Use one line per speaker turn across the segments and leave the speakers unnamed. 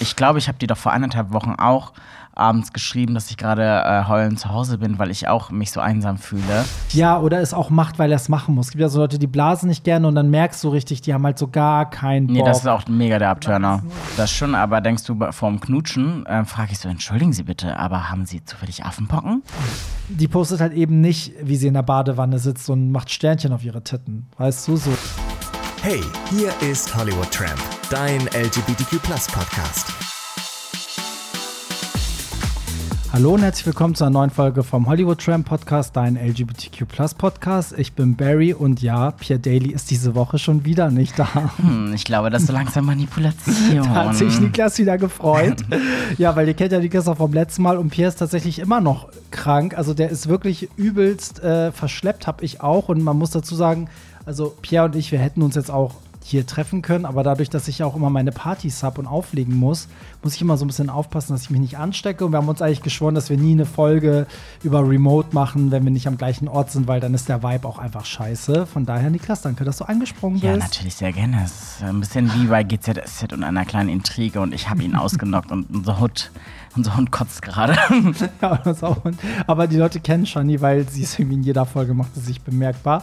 Ich glaube, ich habe dir doch vor anderthalb Wochen auch abends geschrieben, dass ich gerade äh, heulend zu Hause bin, weil ich auch mich so einsam fühle.
Ja, oder es auch macht, weil er es machen muss. Es gibt ja so Leute, die blasen nicht gerne und dann merkst du richtig, die haben halt so gar keinen Bock.
Nee, das ist auch mega der Abturner. Das schon, aber denkst du vorm Knutschen, äh, frage ich so, entschuldigen Sie bitte, aber haben Sie zufällig Affenpocken?
Die postet halt eben nicht, wie sie in der Badewanne sitzt und macht Sternchen auf ihre Titten. Weißt du, so.
Hey, hier ist Hollywood Tramp, dein LGBTQ Podcast.
Hallo und herzlich willkommen zu einer neuen Folge vom Hollywood Tram Podcast, dein LGBTQ Podcast. Ich bin Barry und ja, Pierre Daly ist diese Woche schon wieder nicht da.
Hm, ich glaube, das ist so langsam Manipulation.
da hat sich Niklas wieder gefreut. ja, weil ihr kennt ja Niklas auch vom letzten Mal und Pierre ist tatsächlich immer noch krank. Also der ist wirklich übelst äh, verschleppt, habe ich auch. Und man muss dazu sagen, also Pierre und ich, wir hätten uns jetzt auch hier treffen können. Aber dadurch, dass ich auch immer meine Partys habe und auflegen muss, muss ich immer so ein bisschen aufpassen, dass ich mich nicht anstecke. Und wir haben uns eigentlich geschworen, dass wir nie eine Folge über Remote machen, wenn wir nicht am gleichen Ort sind, weil dann ist der Vibe auch einfach scheiße. Von daher, Niklas, danke, dass du angesprungen bist.
Ja, natürlich sehr gerne. Es ist ein bisschen wie bei GZSZ und einer kleinen Intrige und ich habe ihn ausgenockt und unser Hut unser Hund kotzt gerade.
ja. Aber die Leute kennen Shani, weil sie es irgendwie in jeder Folge macht, es sich bemerkbar.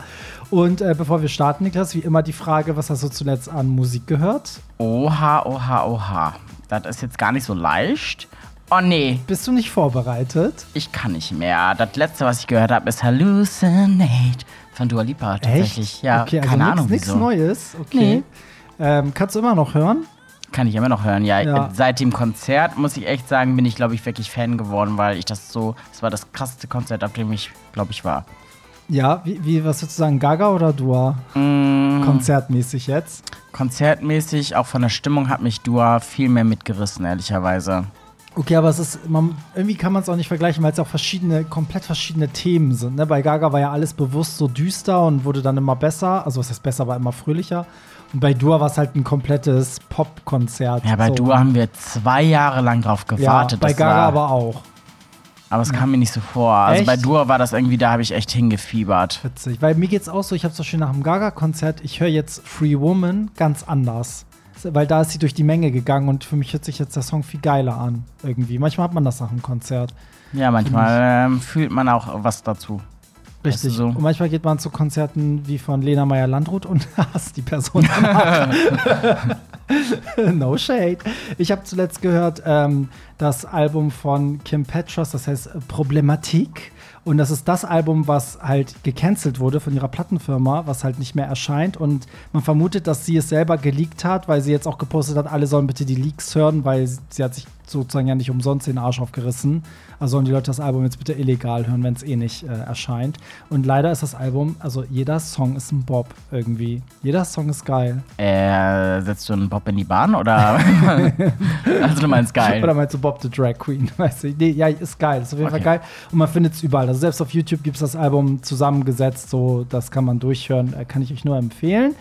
Und äh, bevor wir starten, Niklas, wie immer die Frage, was hast du zuletzt an Musik gehört?
Oha, oha, oha. Das ist jetzt gar nicht so leicht. Oh nee.
Bist du nicht vorbereitet?
Ich kann nicht mehr. Das letzte, was ich gehört habe, ist Hallucinate von Dua Lipa tatsächlich.
Echt? Ja, okay, also keine nix, Ahnung nichts Neues. Okay. Nee. Ähm, kannst du immer noch hören?
Kann ich immer noch hören, ja. ja. Seit dem Konzert, muss ich echt sagen, bin ich, glaube ich, wirklich Fan geworden, weil ich das so, das war das krasseste Konzert, auf dem ich, glaube ich, war.
Ja, wie, wie was würdest du sagen, Gaga oder Dua? Mm. Konzertmäßig jetzt?
Konzertmäßig, auch von der Stimmung hat mich Dua viel mehr mitgerissen, ehrlicherweise.
Okay, aber es ist, man, irgendwie kann man es auch nicht vergleichen, weil es auch verschiedene, komplett verschiedene Themen sind. Ne? Bei Gaga war ja alles bewusst so düster und wurde dann immer besser. Also was heißt besser, war immer fröhlicher. Und bei Dua war es halt ein komplettes Pop-Konzert.
Ja, bei so. Dua haben wir zwei Jahre lang drauf gewartet.
Ja, bei Gaga aber auch.
Aber es kam mir nicht so vor. Also echt? bei Dua war das irgendwie, da habe ich echt hingefiebert.
Witzig, weil mir geht's auch so, ich habe so schön nach dem Gaga-Konzert, ich höre jetzt Free Woman ganz anders. Weil da ist sie durch die Menge gegangen und für mich hört sich jetzt der Song viel geiler an. Irgendwie. Manchmal hat man das nach dem Konzert.
Ja, manchmal ähm, fühlt man auch was dazu.
Richtig. Weißt du so? Und manchmal geht man zu Konzerten wie von Lena Meyer-Landrut und hasst die Person. no shade. Ich habe zuletzt gehört ähm, das Album von Kim Petras, das heißt Problematik. Und das ist das Album, was halt gecancelt wurde von ihrer Plattenfirma, was halt nicht mehr erscheint. Und man vermutet, dass sie es selber geleakt hat, weil sie jetzt auch gepostet hat, alle sollen bitte die Leaks hören, weil sie hat sich sozusagen ja nicht umsonst den Arsch aufgerissen. Also sollen die Leute das Album jetzt bitte illegal hören, wenn es eh nicht äh, erscheint. Und leider ist das Album, also jeder Song ist ein Bob irgendwie. Jeder Song ist geil.
Äh, setzt du einen Bob in die Bahn oder? also du meinst geil.
Oder meinst du Bob the Drag Queen? Weißt du? Nee, ja, ist geil. Ist auf jeden okay. Fall geil. Und man findet es überall. Also selbst auf YouTube gibt es das Album zusammengesetzt. So, das kann man durchhören. Äh, kann ich euch nur empfehlen.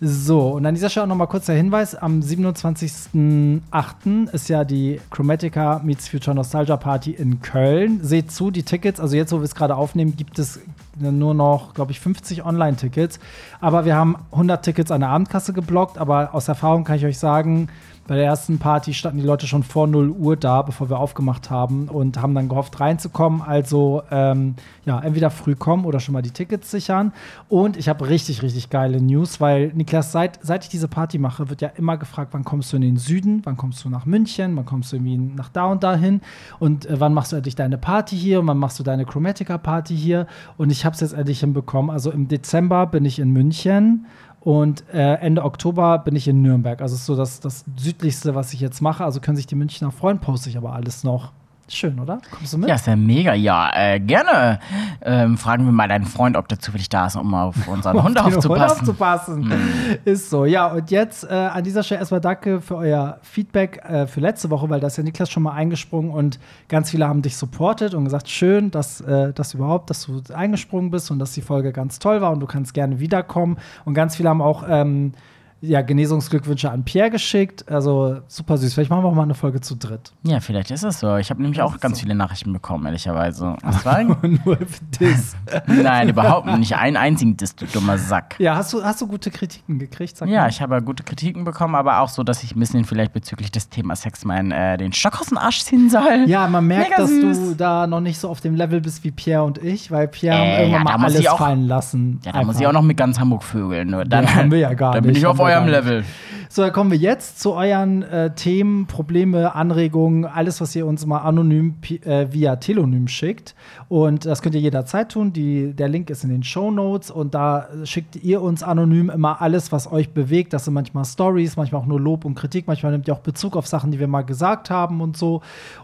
So, und an dieser Stelle nochmal kurz der Hinweis: Am 27.08. ist ja die Chromatica Meets Future Nostalgia Party in Köln. Seht zu, die Tickets, also jetzt, wo wir es gerade aufnehmen, gibt es nur noch, glaube ich, 50 Online-Tickets. Aber wir haben 100 Tickets an der Abendkasse geblockt. Aber aus Erfahrung kann ich euch sagen, bei der ersten Party standen die Leute schon vor 0 Uhr da, bevor wir aufgemacht haben und haben dann gehofft, reinzukommen. Also, ähm, ja, entweder früh kommen oder schon mal die Tickets sichern. Und ich habe richtig, richtig geile News, weil Niklas, seit, seit ich diese Party mache, wird ja immer gefragt, wann kommst du in den Süden, wann kommst du nach München, wann kommst du irgendwie nach da und dahin und äh, wann machst du endlich deine Party hier und wann machst du deine Chromatica-Party hier. Und ich habe es jetzt endlich hinbekommen. Also im Dezember bin ich in München und äh, Ende Oktober bin ich in Nürnberg. Also ist so das, das südlichste, was ich jetzt mache. Also können sich die Münchner freuen, poste ich aber alles noch. Schön, oder?
Kommst du mit? Ja, ist ja mega. Ja, äh, gerne. Ähm, fragen wir mal deinen Freund, ob der zufällig da ist, um auf unseren Hund aufzupassen. Hund
aufzupassen. Hm. Ist so. Ja, und jetzt äh, an dieser Stelle erstmal danke für euer Feedback äh, für letzte Woche, weil da ist ja Niklas schon mal eingesprungen und ganz viele haben dich supportet und gesagt, schön, dass, äh, dass überhaupt, dass du eingesprungen bist und dass die Folge ganz toll war und du kannst gerne wiederkommen. Und ganz viele haben auch ähm, ja, Genesungsglückwünsche an Pierre geschickt. Also super süß. Vielleicht machen wir auch mal eine Folge zu dritt.
Ja, vielleicht ist es so. Ich habe nämlich
Das
auch ganz
so.
viele Nachrichten bekommen, ehrlicherweise. Das war
Nur das.
Nein, überhaupt nicht. Einen einzigen Diss, du dummer Sack.
Ja, hast du, hast du gute Kritiken gekriegt? Sag
Ja,
mal.
ich habe gute Kritiken bekommen, aber auch so, dass ich ein bisschen vielleicht bezüglich des Themas Sex meinen äh, den Stock aus dem Arsch ziehen soll.
Ja, man merkt,
Mega
dass
süß.
du da noch nicht so auf dem Level bist wie Pierre und ich, weil Pierre
Äh,
haben irgendwann
ja,
mal alles
auch-
fallen lassen.
Ja, da muss ich auch noch mit ganz Hamburg vögeln. Nur dann,
Ja, haben wir ja gar
dann bin
nicht,
ich auf eurem. Level.
So, dann kommen wir jetzt zu euren äh, Themen, Probleme, Anregungen, alles, was ihr uns mal anonym äh, via Telonym schickt. Und das könnt ihr jederzeit tun. Die, der Link ist in den Show Notes und da schickt ihr uns anonym immer alles, was euch bewegt. Das sind manchmal Stories, manchmal auch nur Lob und Kritik. Manchmal nehmt ihr auch Bezug auf Sachen, die wir mal gesagt haben und so.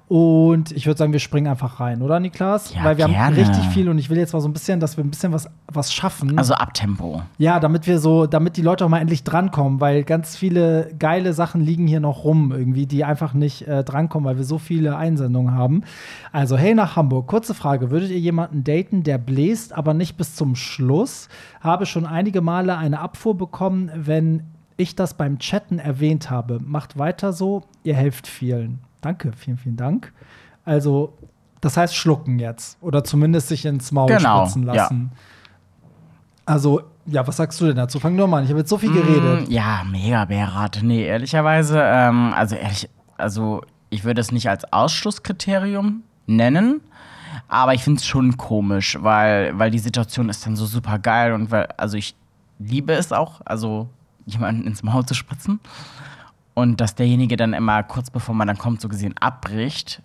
Und ich würde sagen, wir springen einfach rein, oder Niklas?
Ja,
Weil wir haben
gerne.
richtig viel und ich will jetzt mal so ein bisschen, dass wir ein bisschen was, was schaffen.
Also Abtempo.
Ja, damit wir so, damit die Leute auch mal endlich drankommen, weil ganz viele geile Sachen liegen hier noch rum, irgendwie, die einfach nicht äh, drankommen, weil wir so viele Einsendungen haben. Also, hey nach Hamburg, kurze Frage: Würdet ihr jemanden daten, der bläst, aber nicht bis zum Schluss? Habe schon einige Male eine Abfuhr bekommen, wenn ich das beim Chatten erwähnt habe. Macht weiter so, ihr helft vielen. Danke, vielen, vielen Dank. Also, das heißt schlucken jetzt. Oder zumindest sich ins Maul
Genau,
spritzen
ja.
lassen. Also, ja, was sagst du denn dazu? Fang doch mal an. Ich habe jetzt so viel geredet.
Mm, Ja, mega Bärrat. Nee, ehrlicherweise, ähm, also ehrlich, also ich würde es nicht als Ausschlusskriterium nennen, aber ich finde es schon komisch, weil, weil die Situation ist dann so super geil und weil, also ich liebe es auch, also jemanden ins Maul zu spritzen. Und dass derjenige dann immer kurz bevor man dann kommt, so gesehen abbricht,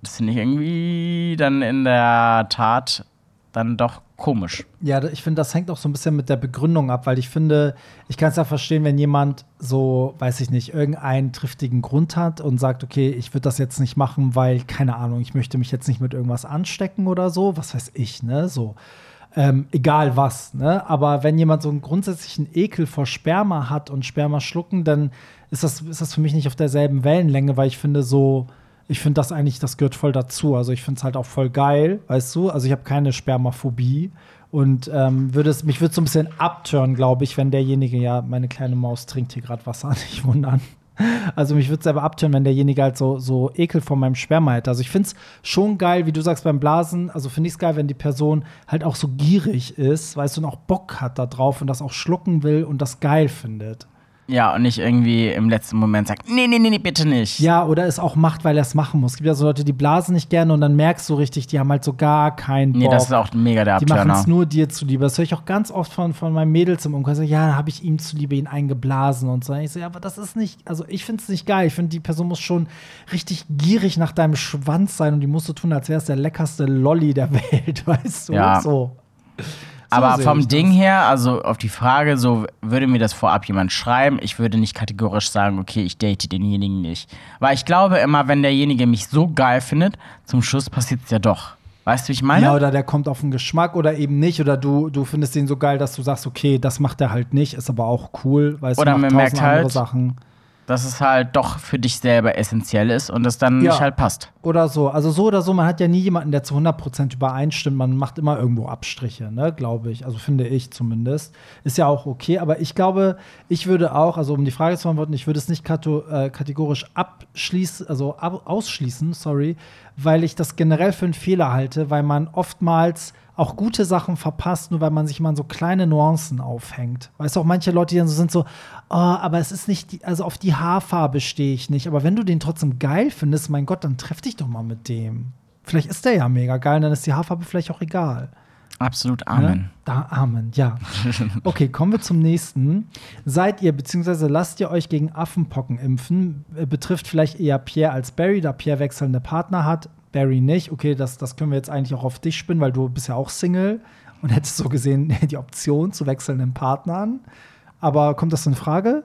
das finde ich irgendwie dann in der Tat dann doch komisch.
Ja, ich finde, das hängt auch so ein bisschen mit der Begründung ab, weil ich finde, ich kann es ja verstehen, wenn jemand so, weiß ich nicht, irgendeinen triftigen Grund hat und sagt, okay, ich würde das jetzt nicht machen, weil, keine Ahnung, ich möchte mich jetzt nicht mit irgendwas anstecken oder so, was weiß ich, ne, so. Ähm, egal was, ne? Aber wenn jemand so einen grundsätzlichen Ekel vor Sperma hat und Sperma schlucken, dann ist das, ist das für mich nicht auf derselben Wellenlänge, weil ich finde so, ich finde das eigentlich, das gehört voll dazu. Also ich finde es halt auch voll geil, weißt du? Also ich habe keine Spermaphobie und ähm, würde es, mich würde so ein bisschen abtören, glaube ich, wenn derjenige, ja, meine kleine Maus trinkt hier gerade Wasser, nicht wundern. Also mich würde es selber abtören, wenn derjenige halt so, so Ekel vor meinem Sperma hätte. Also ich finde es schon geil, wie du sagst beim Blasen, also finde ich es geil, wenn die Person halt auch so gierig ist, weißt du, und auch Bock hat da drauf und das auch schlucken will und das geil findet.
Ja, und nicht irgendwie im letzten Moment sagt, nee, nee, nee, nee, bitte nicht.
Ja, oder es auch macht, weil er es machen muss. Es gibt ja so Leute, die blasen nicht gerne und dann merkst du richtig, die haben halt so gar keinen Bock.
Nee, das ist auch mega der
die machen
Abturner.
es nur dir zuliebe. Das höre ich auch ganz oft von, von meinen Mädels im Umkreis. Ja, da habe ich ihm zuliebe ihn eingeblasen und so. Ich so, ja, aber das ist nicht, also ich finde es nicht geil. Ich finde, die Person muss schon richtig gierig nach deinem Schwanz sein und die musst du tun, als wäre es der leckerste Lolli der Welt, weißt du?
Ja.
So.
Aber vom Ding her, also auf die Frage, so würde mir das vorab jemand schreiben, ich würde nicht kategorisch sagen, okay, ich date denjenigen nicht. Weil ich glaube immer, wenn derjenige mich so geil findet, zum Schluss passiert es ja doch. Weißt du, wie ich meine?
Ja, oder der kommt auf den Geschmack oder eben nicht. Oder du, du findest den so geil, dass du sagst, okay, das macht er halt nicht, ist aber auch cool, weißt
Oder
du,
man
macht
merkt
tausend andere
halt,
Sachen.
Dass es halt doch für dich selber essentiell ist und es dann
Ja.
nicht halt passt.
Oder so. Also so oder so, man hat ja nie jemanden, der zu 100% übereinstimmt. Man macht immer irgendwo Abstriche, ne, glaube ich. Also finde ich zumindest. Ist ja auch okay. Aber ich glaube, ich würde auch, also um die Frage zu beantworten, ich würde es nicht äh, kategorisch abschließen, also ausschließen, sorry, weil ich das generell für einen Fehler halte, weil man oftmals auch gute Sachen verpasst, nur weil man sich mal so kleine Nuancen aufhängt. Weißt du, auch manche Leute, die dann so sind so, oh, aber es ist nicht, die, also auf die Haarfarbe stehe ich nicht. Aber wenn du den trotzdem geil findest, mein Gott, dann treff dich doch mal mit dem. Vielleicht ist der ja mega geil, dann ist die Haarfarbe vielleicht auch egal.
Absolut
Ne?
Amen.
Da, Amen, ja. Okay, kommen wir zum nächsten. Seid ihr, beziehungsweise lasst ihr euch gegen Affenpocken impfen? Äh, Betrifft vielleicht eher Pierre als Barry, da Pierre wechselnde Partner hat, Barry nicht. Okay, das, das können wir jetzt eigentlich auch auf dich spinnen, weil du bist ja auch Single und hättest so gesehen die Option zu wechselnden Partnern. Aber kommt das in Frage?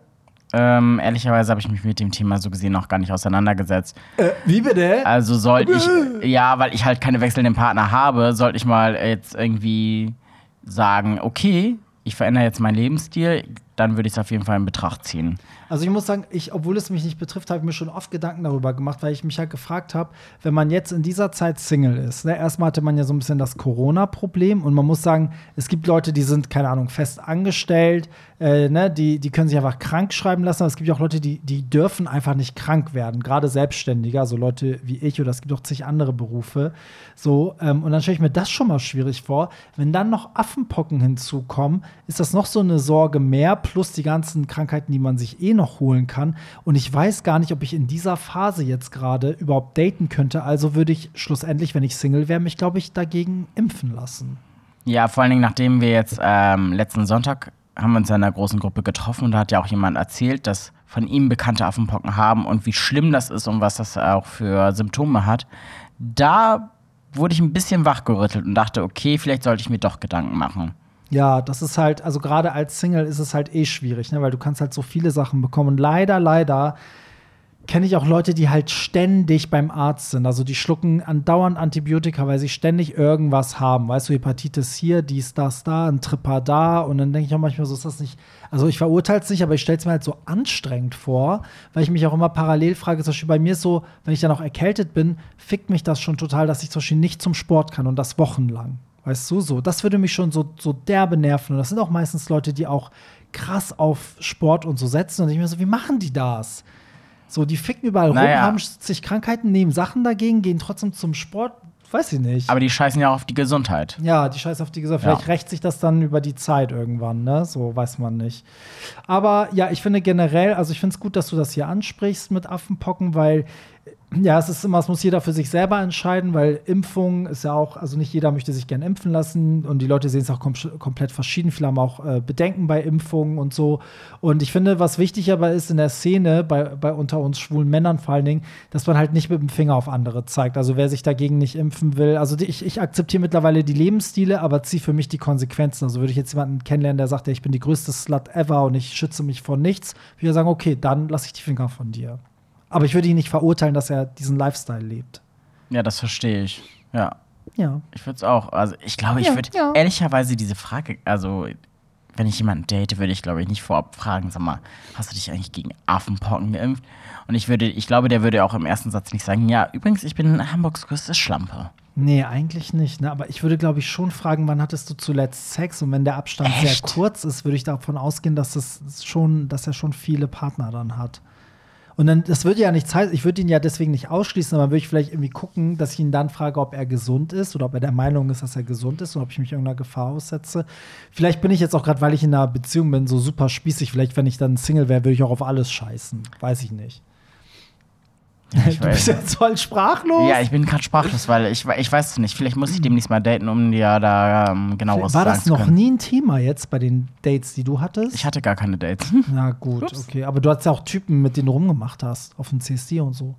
Ähm, ehrlicherweise habe ich mich mit dem Thema so gesehen noch gar nicht auseinandergesetzt.
Äh, wie bitte?
Also sollte ich, ja, weil ich halt keine wechselnden Partner habe, sollte ich mal jetzt irgendwie sagen, okay, ich verändere jetzt meinen Lebensstil, dann würde ich es auf jeden Fall in Betracht ziehen.
Also ich muss sagen, ich, obwohl es mich nicht betrifft, habe ich mir schon oft Gedanken darüber gemacht, weil ich mich halt gefragt habe, wenn man jetzt in dieser Zeit Single ist, ne, erstmal hatte man ja so ein bisschen das Corona-Problem und man muss sagen, es gibt Leute, die sind, keine Ahnung, fest angestellt, äh, ne, die, die können sich einfach krank schreiben lassen, aber es gibt ja auch Leute, die, die dürfen einfach nicht krank werden, gerade Selbstständige, also Leute wie ich oder es gibt auch zig andere Berufe. So, ähm, und dann stelle ich mir das schon mal schwierig vor. Wenn dann noch Affenpocken hinzukommen, ist das noch so eine Sorge mehr, plus die ganzen Krankheiten, die man sich eh noch holen kann. Und ich weiß gar nicht, ob ich in dieser Phase jetzt gerade überhaupt daten könnte. Also würde ich schlussendlich, wenn ich Single wäre, mich, glaube ich, dagegen impfen lassen.
Ja, vor allen Dingen, nachdem wir jetzt ähm, letzten Sonntag haben wir uns in einer großen Gruppe getroffen und da hat ja auch jemand erzählt, dass von ihm bekannte Affenpocken haben und wie schlimm das ist und was das auch für Symptome hat. Da wurde ich ein bisschen wachgerüttelt und dachte, okay, vielleicht sollte ich mir doch Gedanken machen.
Ja, das ist halt, also gerade als Single ist es halt eh schwierig, ne? weil du kannst halt so viele Sachen bekommen. Und leider, leider kenne ich auch Leute, die halt ständig beim Arzt sind. Also die schlucken andauernd Antibiotika, weil sie ständig irgendwas haben. Weißt du, Hepatitis hier, dies, das, da, ein Tripper da. Und dann denke ich auch manchmal so, ist das nicht. Also ich verurteile es nicht, aber ich stelle es mir halt so anstrengend vor, weil ich mich auch immer parallel frage, zum Beispiel bei mir ist so, wenn ich dann auch erkältet bin, fickt mich das schon total, dass ich zum Beispiel nicht zum Sport kann und das wochenlang. Weißt du, so. Das würde mich schon so, so derbe nerven. Und das sind auch meistens Leute, die auch krass auf Sport und so setzen. Und ich mir so, wie machen die das? So, die ficken überall
Naja.
rum, haben sich Krankheiten, nehmen Sachen dagegen, gehen trotzdem zum Sport. Weiß ich nicht.
Aber die scheißen ja auch auf die Gesundheit.
ja, die Scheiße auf die.
Ja.
Vielleicht rächt sich das dann über die Zeit irgendwann, ne? So weiß man nicht. Aber ja, ich finde generell, also ich finde es gut, dass du das hier ansprichst mit Affenpocken, weil ja, es ist immer, es muss jeder für sich selber entscheiden, weil Impfung ist ja auch, also nicht jeder möchte sich gern impfen lassen und die Leute sehen es auch kom komplett verschieden. Viele haben auch äh, Bedenken bei Impfungen und so. Und ich finde, was wichtig aber ist in der Szene, bei, bei unter uns schwulen Männern vor allen Dingen, dass man halt nicht mit dem Finger auf andere zeigt. Also wer sich dagegen nicht impfen will, also die, ich, ich akzeptiere mittlerweile die Lebensstile, aber ziehe für mich die Konsequenzen. Also würde ich jetzt jemanden kennenlernen, der sagt, ja, ich bin die größte Slut ever und ich schütze mich vor nichts, würde ich sagen, okay, dann lasse ich die Finger von dir. Aber ich würde ihn nicht verurteilen, dass er diesen Lifestyle lebt.
Ja, das verstehe ich. Ja.
Ja.
Ich würde es auch. Also ich glaube, ich
Ja,
würde
ja.
ehrlicherweise diese Frage, also wenn ich jemanden date, würde ich glaube ich nicht vorab fragen, sag mal, hast du dich eigentlich gegen Affenpocken geimpft? Und ich würde, ich glaube, der würde auch im ersten Satz nicht sagen, ja, übrigens, ich bin Hamburgs größte Schlampe.
Nee, eigentlich nicht. Ne? Aber ich würde, glaube ich, schon fragen, wann hattest du zuletzt Sex? Und wenn der Abstand
Echt?
sehr kurz ist, würde ich davon ausgehen, dass, das schon, dass er schon viele Partner dann hat. Und dann, das würde ja nichts heißen, ich würde ihn ja deswegen nicht ausschließen, aber würde ich vielleicht irgendwie gucken, dass ich ihn dann frage, ob er gesund ist oder ob er der Meinung ist, dass er gesund ist und ob ich mich irgendeiner Gefahr aussetze. Vielleicht bin ich jetzt auch gerade, weil ich in einer Beziehung bin, so super spießig. Vielleicht, wenn ich dann Single wäre, würde ich auch auf alles scheißen. Weiß ich nicht.
Ich
du bist jetzt voll sprachlos.
Ja, ich bin gerade sprachlos, weil ich, ich weiß es nicht. Vielleicht muss ich demnächst mal daten, um dir da ähm, genaueres
War
sagen
das
zu
noch nie ein Thema jetzt bei den Dates, die du hattest?
Ich hatte gar keine Dates.
Na gut,
Ups.
okay. Aber du hattest ja auch Typen, mit denen du rumgemacht hast, auf dem CSD und so.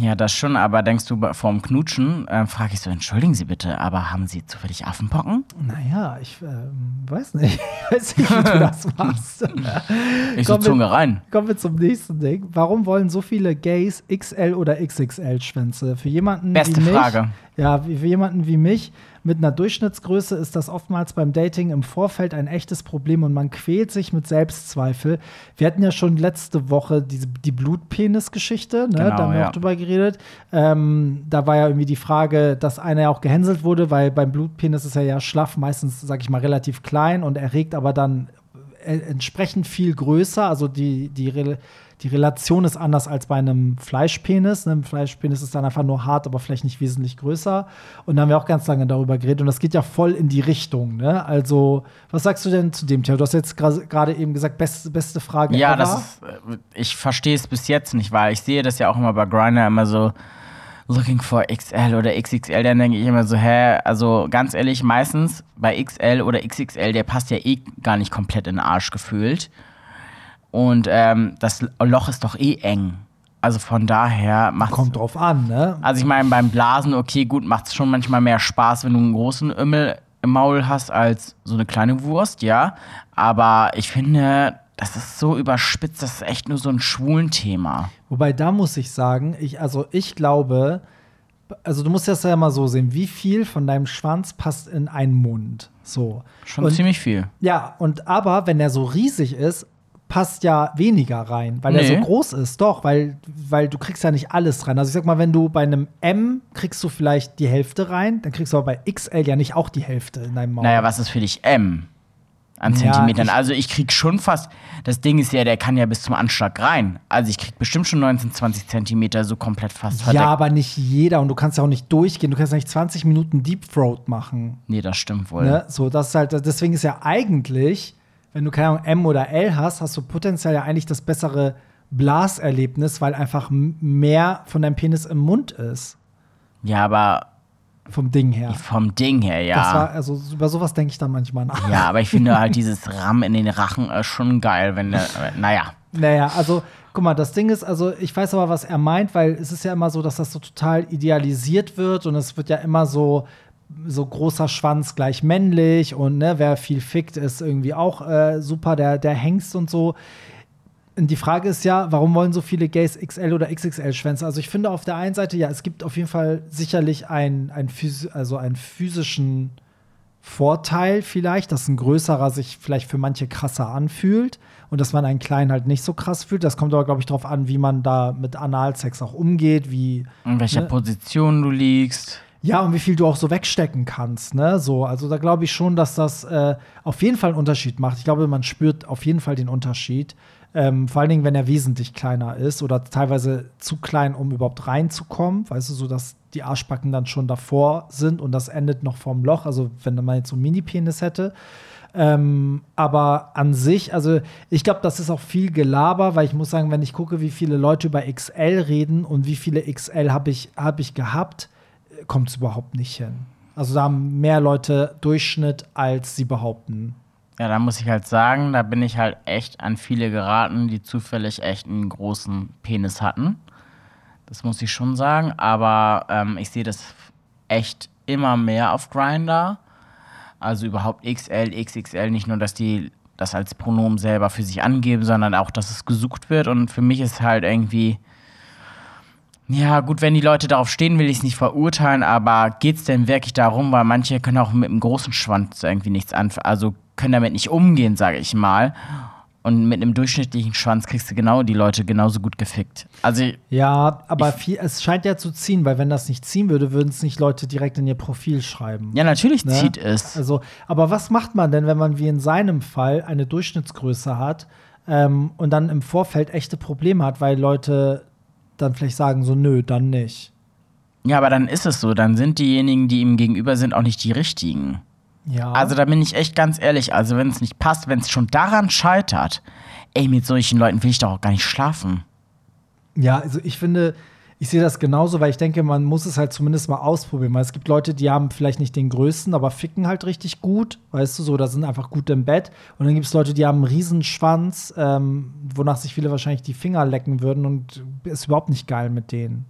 Ja, das schon, aber denkst du, vorm Knutschen äh, frage ich so, entschuldigen Sie bitte, aber haben Sie zufällig Affenpocken?
Naja, ich ähm, weiß nicht. Ich weiß nicht, wie du das machst.
Ich so Zunge rein.
Kommen wir zum nächsten Ding. Warum wollen so viele Gays XL oder XXL-Schwänze? Für jemanden
Beste
wie mich,
Frage.
Ja, wie- für jemanden wie mich mit einer Durchschnittsgröße ist das oftmals beim Dating im Vorfeld ein echtes Problem und man quält sich mit Selbstzweifel. Wir hatten ja schon letzte Woche diese, die Blutpenis-Geschichte, ne?
Genau,
da haben wir
ja.
auch drüber geredet. Ähm, da war ja irgendwie die Frage, dass einer ja auch gehänselt wurde, weil beim Blutpenis ist er ja schlaff, meistens, sag ich mal, relativ klein und erregt aber dann äh, entsprechend viel größer. Also die, die, die Relation ist anders als bei einem Fleischpenis. Ne? Ein Fleischpenis ist dann einfach nur hart, aber vielleicht nicht wesentlich größer. Und da haben wir auch ganz lange darüber geredet. Und das geht ja voll in die Richtung. Ne? Also, was sagst du denn zu dem Thema? Du hast jetzt gerade eben gesagt, beste, beste Frage.
Ja,
ever.
das ist, äh, ich verstehe es bis jetzt nicht, weil ich sehe das ja auch immer bei Grindr immer so looking for XL oder XXL, dann denke ich immer so, hä, also ganz ehrlich, meistens bei XL oder XXL, der passt ja eh gar nicht komplett in den Arsch gefühlt. Und ähm, das Loch ist doch eh eng. Also von daher macht
Kommt drauf an, ne?
Also ich meine, beim Blasen, okay, gut, macht es schon manchmal mehr Spaß, wenn du einen großen Ümmel im Maul hast, als so eine kleine Wurst, ja. Aber ich finde, das ist so überspitzt, das ist echt nur so ein schwulen Thema.
Wobei, da muss ich sagen, ich, also ich glaube, also du musst das ja mal so sehen, wie viel von deinem Schwanz passt in einen Mund. So.
Schon
Und-
ziemlich viel.
Ja, und aber wenn er so riesig ist, passt ja weniger rein, weil er
Nee.
so groß ist. Doch, weil, weil du kriegst ja nicht alles rein. Also ich sag mal, wenn du bei einem M kriegst du vielleicht die Hälfte rein, dann kriegst du aber bei XL ja nicht auch die Hälfte in deinem Maul.
Naja, was ist für dich M? An
Ja,
Zentimetern.
ich-
also ich krieg schon fast, das Ding ist ja, der kann ja bis zum Anschlag rein. Also ich krieg bestimmt schon 19, 20 Zentimeter so komplett fast verdeckt.
ja, aber nicht jeder und du kannst ja auch nicht durchgehen. Du kannst ja nicht 20 Minuten Deep Throat machen.
Nee, das stimmt wohl.
Ne? So, das ist halt, deswegen ist ja eigentlich, wenn du keine Ahnung, M oder L hast, hast du potenziell ja eigentlich das bessere Blaserlebnis, weil einfach mehr von deinem Penis im Mund ist.
Ja, aber
Vom Ding her.
vom Ding her, ja.
War, also über sowas denke ich dann manchmal nach.
ja, aber ich finde halt dieses Ramm in den Rachen äh, schon geil, wenn der, äh, naja.
Naja, also, guck mal, das Ding ist, also ich weiß aber, was er meint, weil es ist ja immer so, dass das so total idealisiert wird und es wird ja immer so, so großer Schwanz gleich männlich und ne, wer viel fickt, ist irgendwie auch äh, super, der, der Hengst und so. Und die Frage ist ja, warum wollen so viele Gays XL oder XXL-Schwänze? Also ich finde auf der einen Seite, ja, es gibt auf jeden Fall sicherlich ein, ein, also einen physischen Vorteil vielleicht, dass ein größerer sich vielleicht für manche krasser anfühlt und dass man einen kleinen halt nicht so krass fühlt. Das kommt aber, glaube ich, darauf an, wie man da mit Analsex auch umgeht, wie
In welcher
Ne?
Position du liegst.
Ja, und wie viel du auch so wegstecken kannst, ne? So, also da glaube ich schon, dass das äh, auf jeden Fall einen Unterschied macht. Ich glaube, man spürt auf jeden Fall den Unterschied. Ähm, vor allen Dingen, wenn er wesentlich kleiner ist oder teilweise zu klein, um überhaupt reinzukommen. Weißt du, so dass die Arschbacken dann schon davor sind und das endet noch vorm Loch. Also, wenn man jetzt so einen Mini-Penis hätte. Ähm, aber an sich, also ich glaube, das ist auch viel Gelaber, weil ich muss sagen, wenn ich gucke, wie viele Leute über XL reden und wie viele XL habe ich, hab ich gehabt, kommt es überhaupt nicht hin. Also da haben mehr Leute Durchschnitt, als sie behaupten.
Ja, da muss ich halt sagen, da bin ich halt echt an viele geraten, die zufällig echt einen großen Penis hatten. Das muss ich schon sagen. Aber ähm, ich sehe das echt immer mehr auf Grinder. Also überhaupt XL, XXL, nicht nur, dass die das als Pronomen selber für sich angeben, sondern auch, dass es gesucht wird. Und für mich ist halt irgendwie, ja, gut, wenn die Leute darauf stehen, will ich es nicht verurteilen, aber geht es denn wirklich darum, weil manche können auch mit einem großen Schwanz irgendwie nichts anfangen, also können damit nicht umgehen, sage ich mal. Und mit einem durchschnittlichen Schwanz kriegst du genau die Leute genauso gut gefickt. Also,
Ja, aber viel, es scheint ja zu ziehen, weil wenn das nicht ziehen würde, würden es nicht Leute direkt in ihr Profil schreiben.
ja, natürlich
Ne?
zieht es.
Also, aber was macht man denn, wenn man wie in seinem Fall eine Durchschnittsgröße hat ähm, und dann im Vorfeld echte Probleme hat, weil Leute dann vielleicht sagen so, nö, dann nicht.
Ja, aber dann ist es so. Dann sind diejenigen, die ihm gegenüber sind, auch nicht die richtigen.
Ja.
Also da bin ich echt ganz ehrlich. Also wenn es nicht passt, wenn es schon daran scheitert, ey, mit solchen Leuten will ich doch auch gar nicht schlafen.
Ja, also ich finde, ich sehe das genauso, weil ich denke, man muss es halt zumindest mal ausprobieren. Weil es gibt Leute, die haben vielleicht nicht den größten, aber ficken halt richtig gut, weißt du, so, da sind einfach gut im Bett. Und dann gibt es Leute, die haben einen Riesenschwanz, ähm, wonach sich viele wahrscheinlich die Finger lecken würden und ist überhaupt nicht geil mit denen.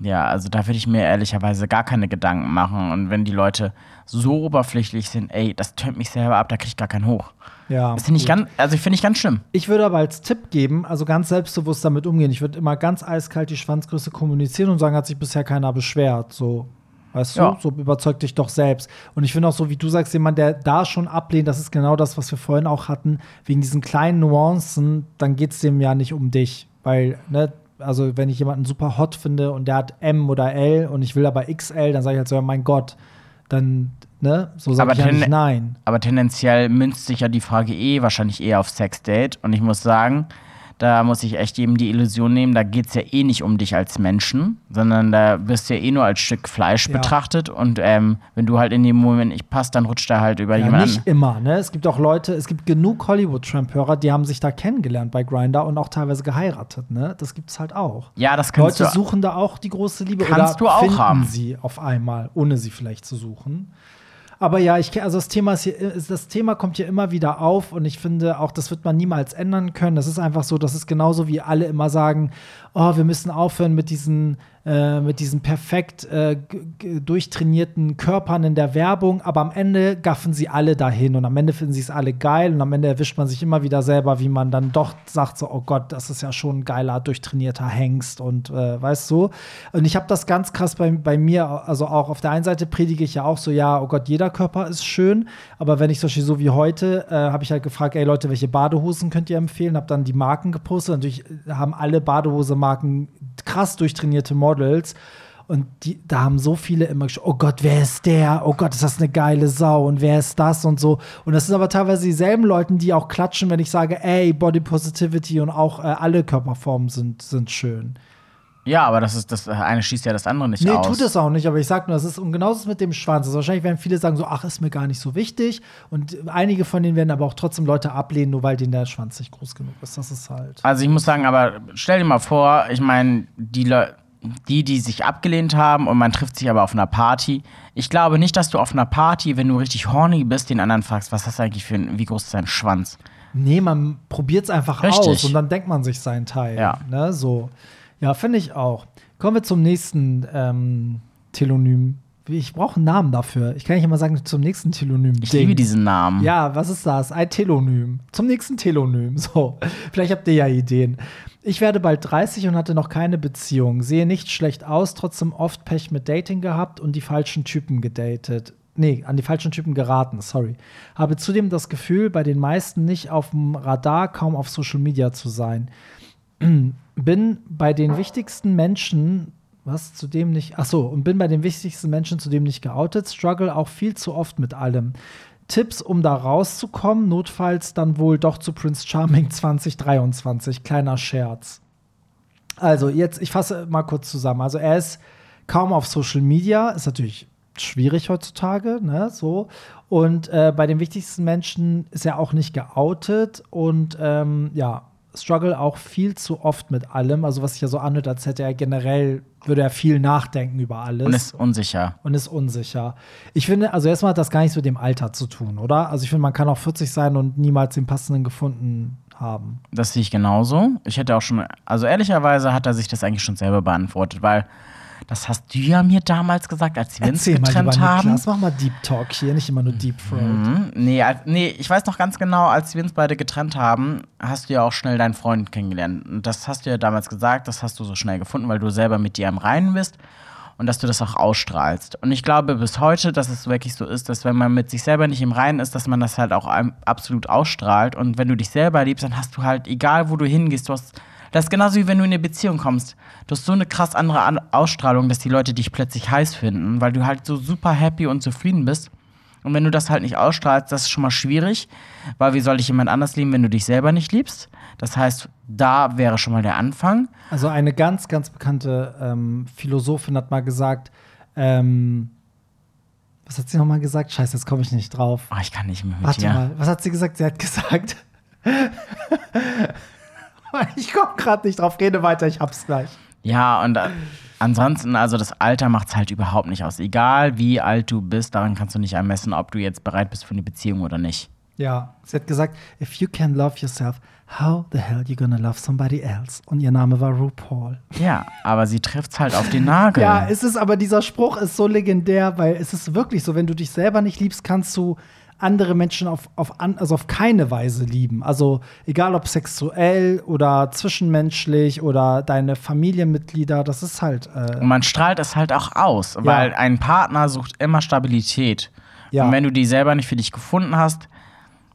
Ja, also da würde ich mir ehrlicherweise gar keine Gedanken machen. Und wenn die Leute so oberflächlich sind, ey, das tönt mich selber ab, da krieg ich gar keinen hoch.
Ja.
Das finde ich ganz, also finde ich ganz schlimm.
Ich würde aber als Tipp geben, also ganz selbstbewusst damit umgehen. Ich würde immer ganz eiskalt die Schwanzgröße kommunizieren und sagen, hat sich bisher keiner beschwert. So, weißt
Ja.
du, so überzeug dich doch selbst. Und ich finde auch so, wie du sagst, jemand, der da schon ablehnt, das ist genau das, was wir vorhin auch hatten, wegen diesen kleinen Nuancen, dann geht es dem ja nicht um dich. Weil, ne, also wenn ich jemanden super hot finde und der hat M oder L und ich will aber XL, dann sage ich halt so, ja, mein Gott, dann, ne, so sage
Aber
ich ja nicht nein.
Aber tendenziell münzt sich ja die Frage eh wahrscheinlich eher auf Sexdate. Und ich muss sagen, da muss ich echt jedem die Illusion nehmen, da geht es ja eh nicht um dich als Menschen, sondern da wirst du ja eh nur als Stück Fleisch
Ja.
betrachtet. Und ähm, wenn du halt in dem Moment nicht passt, dann rutscht er halt über
Ja,
jemanden.
nicht immer, ne? Es gibt auch Leute, es gibt genug Hollywood-Tramp-Hörer, die haben sich da kennengelernt bei Grindr und auch teilweise geheiratet, ne? Das gibt's halt auch.
Ja, das kannst
Leute
du.
suchen da auch die große Liebe
Kannst
oder
du auch
finden
haben.
sie auf einmal, ohne sie vielleicht zu suchen. Aber ja, ich also das Thema ist hier, ist- das Thema kommt hier immer wieder auf und ich finde auch, das wird man niemals ändern können. Das ist einfach so, das ist genauso wie alle immer sagen, oh, wir müssen aufhören mit diesen äh, mit diesen perfekt äh, durchtrainierten Körpern in der Werbung, aber am Ende gaffen sie alle dahin und am Ende finden sie es alle geil und am Ende erwischt man sich immer wieder selber, wie man dann doch sagt so, oh Gott, das ist ja schon ein geiler, durchtrainierter Hengst und äh, weißt du. Und ich habe das ganz krass bei, bei mir, also auch auf der einen Seite predige ich ja auch so, ja, oh Gott, jeder Körper ist schön, aber wenn ich zum so wie heute, äh, habe ich halt gefragt, ey Leute, welche Badehosen könnt ihr empfehlen? Habe dann die Marken gepostet. Natürlich haben alle Badehose-Marken krass durchtrainierte Models. Und die, da haben so viele immer geschaut, oh Gott, wer ist der? Oh Gott, ist das eine geile Sau und wer ist das und so. Und das sind aber teilweise dieselben Leute, die auch klatschen, wenn ich sage, ey, Body Positivity und auch äh, alle Körperformen sind, sind schön.
Ja, aber das ist das eine schließt ja das andere nicht
nee,
aus.
Nee, tut es auch nicht, aber ich sag nur, das ist und genauso ist mit dem Schwanz. Also wahrscheinlich werden viele sagen so, ach, ist mir gar nicht so wichtig und einige von denen werden aber auch trotzdem Leute ablehnen, nur weil denen der Schwanz nicht groß genug ist. Das ist halt.
Also ich muss sagen, aber stell dir mal vor, ich meine, die Leute die, die sich abgelehnt haben und man trifft sich aber auf einer Party. Ich glaube nicht, dass du auf einer Party, wenn du richtig horny bist, den anderen fragst, was hast du eigentlich für ein, wie groß ist dein Schwanz?
Nee, man probiert es einfach
Richtig.
aus und dann denkt man sich seinen Teil.
Ja.
Ne, so. Ja, finde ich auch. Kommen wir zum nächsten ähm, Telonym. Ich brauche einen Namen dafür. Ich kann nicht immer sagen, zum nächsten Telonym.
Ich liebe diesen Namen.
Ja, was ist das? Ein Telonym. Zum nächsten Telonym. So, vielleicht habt ihr ja Ideen. Ich werde bald 30 und hatte noch keine Beziehung. Sehe nicht schlecht aus, trotzdem oft Pech mit Dating gehabt und die falschen Typen gedatet. Nee, an die falschen Typen geraten, sorry. Habe zudem das Gefühl, bei den meisten nicht auf dem Radar, kaum auf Social Media zu sein bin bei den wichtigsten Menschen, was zudem nicht, ach so, und bin bei den wichtigsten Menschen zudem nicht geoutet, struggle auch viel zu oft mit allem. Tipps, um da rauszukommen, notfalls dann wohl doch zu Prince Charming 2023, kleiner Scherz. Also jetzt, ich fasse mal kurz zusammen. Also er ist kaum auf Social Media, ist natürlich schwierig heutzutage, ne, so. Und äh, bei den wichtigsten Menschen ist er auch nicht geoutet und ähm, ja, struggle auch viel zu oft mit allem. Also was sich ja so anhört, als hätte er generell, würde er viel nachdenken über alles.
Und ist unsicher.
Und ist unsicher. Ich finde, also erstmal hat das gar nichts mit dem Alter zu tun, oder? Also ich finde, man kann auch 40 sein und niemals den passenden gefunden haben.
Das sehe ich genauso. Ich hätte auch schon, also ehrlicherweise hat er sich das eigentlich schon selber beantwortet, weil das hast du ja mir damals gesagt, als wir uns getrennt
mal,
haben.
Niklas, mach mal Deep Talk hier, nicht immer nur Deep Throat.
Mhm. Nee, nee, ich weiß noch ganz genau, als wir uns beide getrennt haben, hast du ja auch schnell deinen Freund kennengelernt. Und das hast du ja damals gesagt, das hast du so schnell gefunden, weil du selber mit dir im Reinen bist und dass du das auch ausstrahlst. Und ich glaube bis heute, dass es wirklich so ist, dass wenn man mit sich selber nicht im Reinen ist, dass man das halt auch absolut ausstrahlt. Und wenn du dich selber liebst, dann hast du halt, egal wo du hingehst, du hast das ist genauso wie wenn du in eine Beziehung kommst. Du hast so eine krass andere An Ausstrahlung, dass die Leute dich plötzlich heiß finden, weil du halt so super happy und zufrieden bist. Und wenn du das halt nicht ausstrahlst, das ist schon mal schwierig, weil wie soll dich jemand anders lieben, wenn du dich selber nicht liebst? Das heißt, da wäre schon mal der Anfang.
Also eine ganz, ganz bekannte ähm, Philosophin hat mal gesagt, ähm, was hat sie nochmal gesagt? Scheiße, jetzt komme ich nicht drauf.
Oh, ich kann nicht mehr mit
Warte
dir.
mal, was hat sie gesagt? Sie hat gesagt. ich komme gerade nicht drauf, rede weiter, ich hab's gleich.
Ja, und äh, ansonsten, also das Alter macht's halt überhaupt nicht aus. Egal wie alt du bist, daran kannst du nicht ermessen, ob du jetzt bereit bist für eine Beziehung oder nicht.
Ja, sie hat gesagt, if you can love yourself, how the hell you gonna love somebody else? Und ihr Name war RuPaul.
Ja, aber sie trifft's halt auf den Nagel.
Ja, es ist aber dieser Spruch ist so legendär, weil es ist wirklich so, wenn du dich selber nicht liebst, kannst du andere Menschen auf, auf, an, also auf keine Weise lieben. Also egal ob sexuell oder zwischenmenschlich oder deine Familienmitglieder, das ist halt. Äh,
Und man strahlt es halt auch aus, weil ein Partner sucht immer Stabilität.
Ja.
Und wenn du die selber nicht für dich gefunden hast,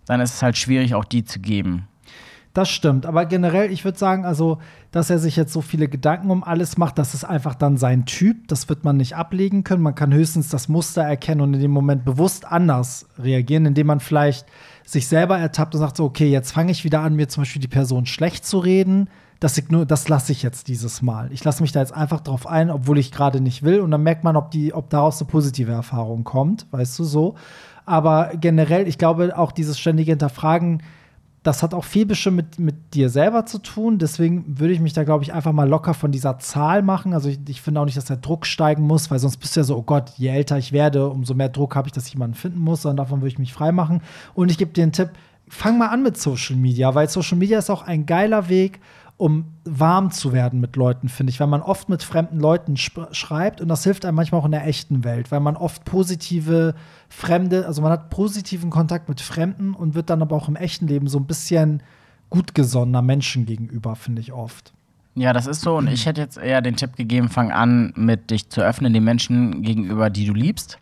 dann ist es halt schwierig, auch die zu geben.
Das stimmt. Aber generell, ich würde sagen, also, dass er sich jetzt so viele Gedanken um alles macht, das ist einfach dann sein Typ. Das wird man nicht ablegen können. Man kann höchstens das Muster erkennen und in dem Moment bewusst anders reagieren, indem man vielleicht sich selber ertappt und sagt so, okay, jetzt fange ich wieder an, mir zum Beispiel die Person schlecht zu reden. Das, das lasse ich jetzt dieses Mal. Ich lasse mich da jetzt einfach drauf ein, obwohl ich gerade nicht will. Und dann merkt man, ob, die, ob daraus eine positive Erfahrung kommt, weißt du so. Aber generell, ich glaube, auch dieses ständige Hinterfragen, das hat auch viel bestimmt mit, mit dir selber zu tun. Deswegen würde ich mich da, glaube ich, einfach mal locker von dieser Zahl machen. Also ich, ich finde auch nicht, dass der Druck steigen muss, weil sonst bist du ja so, oh Gott, je älter ich werde, umso mehr Druck habe ich, dass ich jemanden finden muss. Sondern davon würde ich mich frei machen. Und ich gebe dir einen Tipp, fang mal an mit Social Media, weil Social Media ist auch ein geiler Weg, um warm zu werden mit Leuten, finde ich, weil man oft mit fremden Leuten schreibt und das hilft einem manchmal auch in der echten Welt, weil man oft positive Fremde, also man hat positiven Kontakt mit Fremden und wird dann aber auch im echten Leben so ein bisschen gutgesonnener Menschen gegenüber, finde ich oft.
Ja, das ist so. Und ich hätte jetzt eher den Tipp gegeben, fang an, mit dich zu öffnen, den Menschen gegenüber, die du liebst.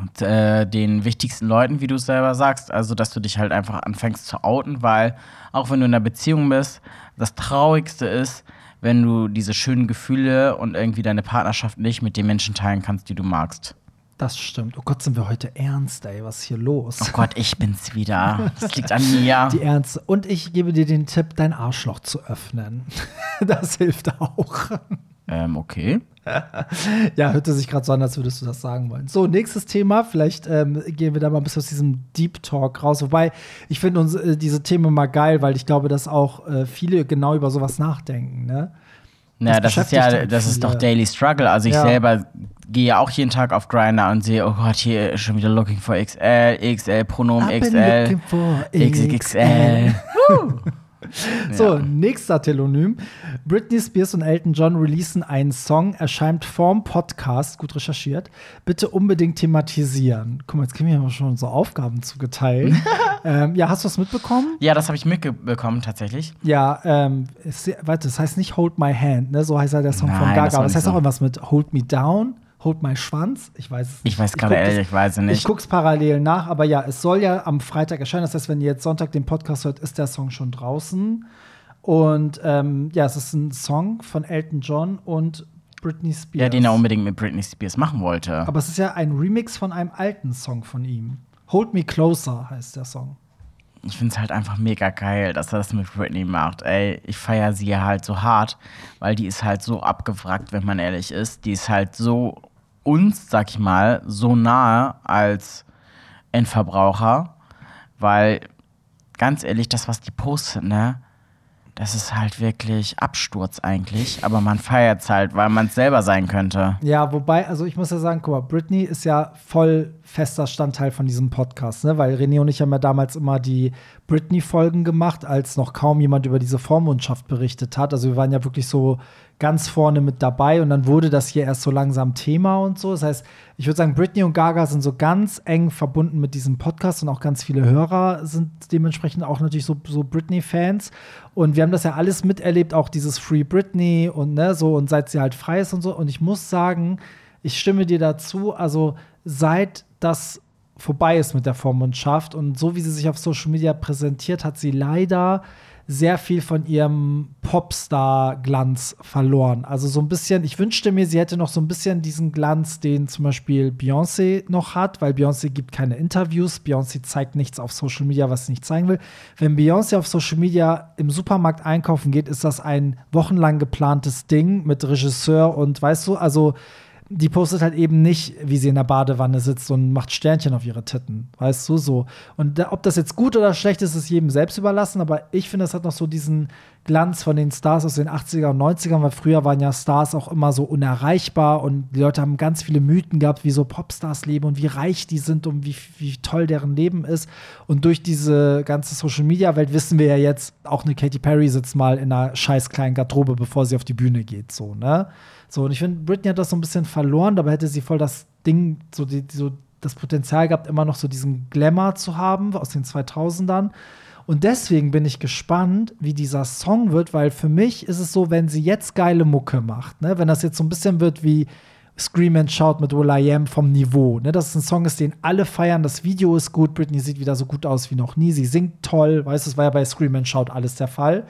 Und äh, den wichtigsten Leuten, wie du es selber sagst. Also, dass du dich halt einfach anfängst zu outen, weil auch wenn du in einer Beziehung bist, das Traurigste ist, wenn du diese schönen Gefühle und irgendwie deine Partnerschaft nicht mit den Menschen teilen kannst, die du magst.
Das stimmt. Oh Gott, sind wir heute ernst, ey. Was ist hier los?
Oh Gott, ich bin's wieder. Das liegt an mir.
Die Ernst. Und ich gebe dir den Tipp, dein Arschloch zu öffnen. das hilft auch.
Ähm, okay.
ja, hörte sich gerade so an, als würdest du das sagen wollen. So, nächstes Thema. Vielleicht ähm, gehen wir da mal ein bisschen aus diesem Deep Talk raus. Wobei, ich finde uns äh, diese Themen mal geil, weil ich glaube, dass auch äh, viele genau über sowas nachdenken, ne?
Ja, das, das ist ja, das ist doch Daily Struggle. Also ich ja. selber gehe ja auch jeden Tag auf Grinder und sehe, oh Gott, hier ist schon wieder looking for XL, XL, Pronomen XL, XXL.
So, ja. nächster Telonym. Britney Spears und Elton John releasen einen Song, erscheint vorm Podcast, gut recherchiert. Bitte unbedingt thematisieren. Guck mal, jetzt kriegen wir ja schon so Aufgaben zugeteilt. ähm, ja, hast du das mitbekommen?
Ja, das habe ich mitbekommen, tatsächlich.
Ja, ähm, ist, warte, das heißt nicht Hold My Hand, ne? So heißt ja der Song Nein, von Gaga. Das, das heißt so. auch irgendwas mit Hold Me Down. Hold My Schwanz. Ich weiß es
nicht. Ich weiß gerade ehrlich, ich weiß es nicht.
Ich gucke es parallel nach, aber ja, es soll ja am Freitag erscheinen. Das heißt, wenn ihr jetzt Sonntag den Podcast hört, ist der Song schon draußen. Und ähm, ja, es ist ein Song von Elton John und Britney Spears.
Ja, den er unbedingt mit Britney Spears machen wollte.
Aber es ist ja ein Remix von einem alten Song von ihm. Hold Me Closer heißt der Song.
Ich finde es halt einfach mega geil, dass er das mit Britney macht. Ey, ich feiere sie halt so hart, weil die ist halt so abgewrackt, wenn man ehrlich ist. Die ist halt so uns, sag ich mal, so nahe als Endverbraucher, weil ganz ehrlich, das, was die postet, ne, das ist halt wirklich Absturz eigentlich, aber man feiert es halt, weil man es selber sein könnte.
Ja, wobei, also ich muss ja sagen, guck mal, Britney ist ja voll fester Standteil von diesem Podcast, ne? weil René und ich haben ja damals immer die Britney-Folgen gemacht, als noch kaum jemand über diese Vormundschaft berichtet hat. Also wir waren ja wirklich so ganz vorne mit dabei und dann wurde das hier erst so langsam Thema und so. Das heißt, ich würde sagen, Britney und Gaga sind so ganz eng verbunden mit diesem Podcast und auch ganz viele Hörer sind dementsprechend auch natürlich so, so Britney-Fans. Und wir haben das ja alles miterlebt, auch dieses Free Britney und ne, so und seit sie halt frei ist und so. Und ich muss sagen, ich stimme dir dazu, also seit das vorbei ist mit der Vormundschaft und so wie sie sich auf Social Media präsentiert, hat sie leider sehr viel von ihrem Popstar-Glanz verloren. Also so ein bisschen, ich wünschte mir, sie hätte noch so ein bisschen diesen Glanz, den zum Beispiel Beyoncé noch hat, weil Beyoncé gibt keine Interviews, Beyoncé zeigt nichts auf Social Media, was sie nicht zeigen will. Wenn Beyoncé auf Social Media im Supermarkt einkaufen geht, ist das ein wochenlang geplantes Ding mit Regisseur und weißt du, also die postet halt eben nicht, wie sie in der Badewanne sitzt und macht Sternchen auf ihre Titten. Weißt du, so. Und da, ob das jetzt gut oder schlecht ist, ist jedem selbst überlassen. Aber ich finde, es hat noch so diesen Glanz von den Stars aus den 80er und 90ern, weil früher waren ja Stars auch immer so unerreichbar und die Leute haben ganz viele Mythen gehabt, wie so Popstars leben und wie reich die sind und wie, wie toll deren Leben ist. Und durch diese ganze Social Media Welt wissen wir ja jetzt, auch eine Katy Perry sitzt mal in einer scheiß kleinen Garderobe, bevor sie auf die Bühne geht, so, ne? So, und ich finde, Britney hat das so ein bisschen verloren, dabei hätte sie voll das Ding, so, die, so das Potenzial gehabt, immer noch so diesen Glamour zu haben aus den 2000ern. Und deswegen bin ich gespannt, wie dieser Song wird, weil für mich ist es so, wenn sie jetzt geile Mucke macht, ne, wenn das jetzt so ein bisschen wird wie Scream and Shout mit Will I Am vom Niveau, ne, dass es ein Song ist, den alle feiern, das Video ist gut, Britney sieht wieder so gut aus wie noch nie, sie singt toll, weißt du, das war ja bei Scream and Shout alles der Fall.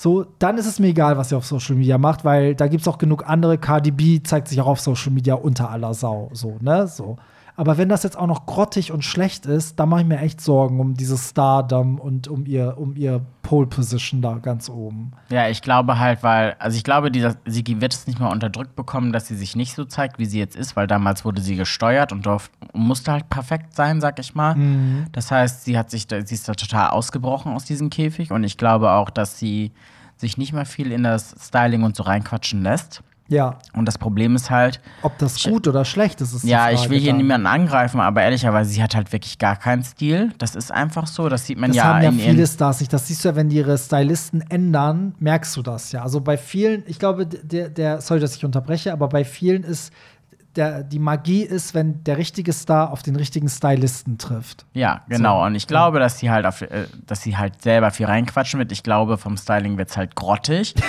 So, dann ist es mir egal, was sie auf Social Media macht, weil da gibt es auch genug andere. KDB zeigt sich auch auf Social Media unter aller Sau. So, ne? So. Aber wenn das jetzt auch noch grottig und schlecht ist, dann mache ich mir echt Sorgen um dieses Stardom und um ihr, um ihr Pole Position da ganz oben.
Ja, ich glaube halt, weil, also ich glaube, dieser, sie wird es nicht mal unterdrückt bekommen, dass sie sich nicht so zeigt, wie sie jetzt ist, weil damals wurde sie gesteuert und durfte, musste halt perfekt sein, sag ich mal. Mhm. Das heißt, sie hat sich, sie ist da total ausgebrochen aus diesem Käfig und ich glaube auch, dass sie sich nicht mehr viel in das Styling und so reinquatschen lässt.
Ja.
Und das Problem ist halt,
Ob das gut oder schlecht ist, ist
ja,
Frage
ich will hier
dann.
niemanden angreifen, aber ehrlicherweise, sie hat halt wirklich gar keinen Stil. Das ist einfach so, das sieht man
Das
ja
haben ja viele Stars nicht. Das siehst du ja, wenn die ihre Stylisten ändern, merkst du das ja. Also bei vielen, ich glaube, der, der sorry, dass ich unterbreche, aber bei vielen ist der, die Magie ist, wenn der richtige Star auf den richtigen Stylisten trifft.
Ja, genau.
So,
Und ich glaube, dass sie halt auf, äh, dass sie halt selber viel reinquatschen wird. Ich glaube, vom Styling wird's halt grottig.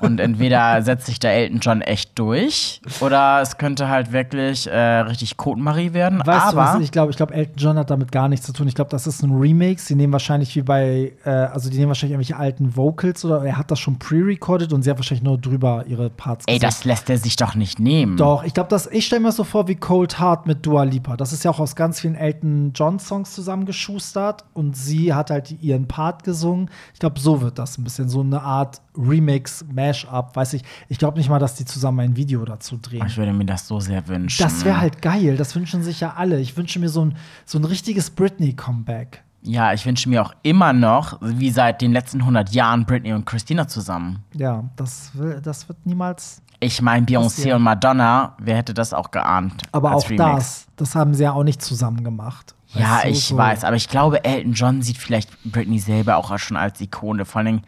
Und entweder setzt sich der Elton John echt durch oder es könnte halt wirklich äh, richtig Kotenmarie werden.
Weißt du
aber
was? Ich glaube, ich glaube, Elton John hat damit gar nichts zu tun. Ich glaube, das ist ein Remix. Sie nehmen wahrscheinlich wie bei, äh, also die nehmen wahrscheinlich irgendwelche alten Vocals oder er hat das schon pre-recorded und sie hat wahrscheinlich nur drüber ihre Parts
ey, das lässt er sich doch nicht nehmen.
Doch, ich glaube, das, ich stelle mir das so vor wie Cold Heart mit Dua Lipa. Das ist ja auch aus ganz vielen Elton John Songs zusammengeschustert und sie hat halt ihren Part gesungen. Ich glaube, so wird das ein bisschen so eine Art Remix, Mash-up, weiß ich. Ich glaube nicht mal, dass die zusammen ein Video dazu drehen.
Ich würde mir das so sehr wünschen.
Das wäre halt geil. Das wünschen sich ja alle. Ich wünsche mir so ein, so ein richtiges Britney-Comeback.
Ja, ich wünsche mir auch immer noch, wie seit den letzten 100 Jahren, Britney und Christina zusammen.
Ja, das, will, das wird niemals.
Ich meine, Beyoncé und Madonna, wer hätte das auch geahnt?
Aber auch
Remix?
das, das haben sie ja auch nicht zusammen gemacht.
Ja,
du,
ich
so.
weiß, aber ich glaube, Elton John sieht vielleicht Britney selber auch schon als Ikone, vor allem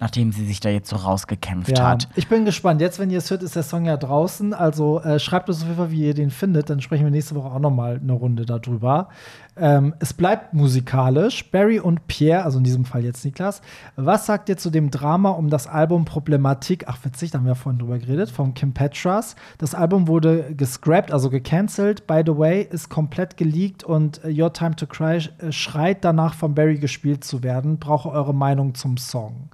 nachdem sie sich da jetzt so rausgekämpft
Ja,
hat.
ich bin gespannt. Jetzt, wenn ihr es hört, ist der Song ja draußen. Also äh, schreibt uns auf jeden Fall, wie ihr den findet. Dann sprechen wir nächste Woche auch noch mal eine Runde darüber. Ähm, es bleibt musikalisch. Barry und Pierre, also in diesem Fall jetzt Niklas, was sagt ihr zu dem Drama um das Album Problematik? Ach, witzig, da haben wir vorhin drüber geredet, von Kim Petras. Das Album wurde gescrapped, also gecancelt. By the way, ist komplett geleakt und äh, Your Time to Cry äh, schreit danach, von Barry gespielt zu werden. Brauche eure Meinung zum Song.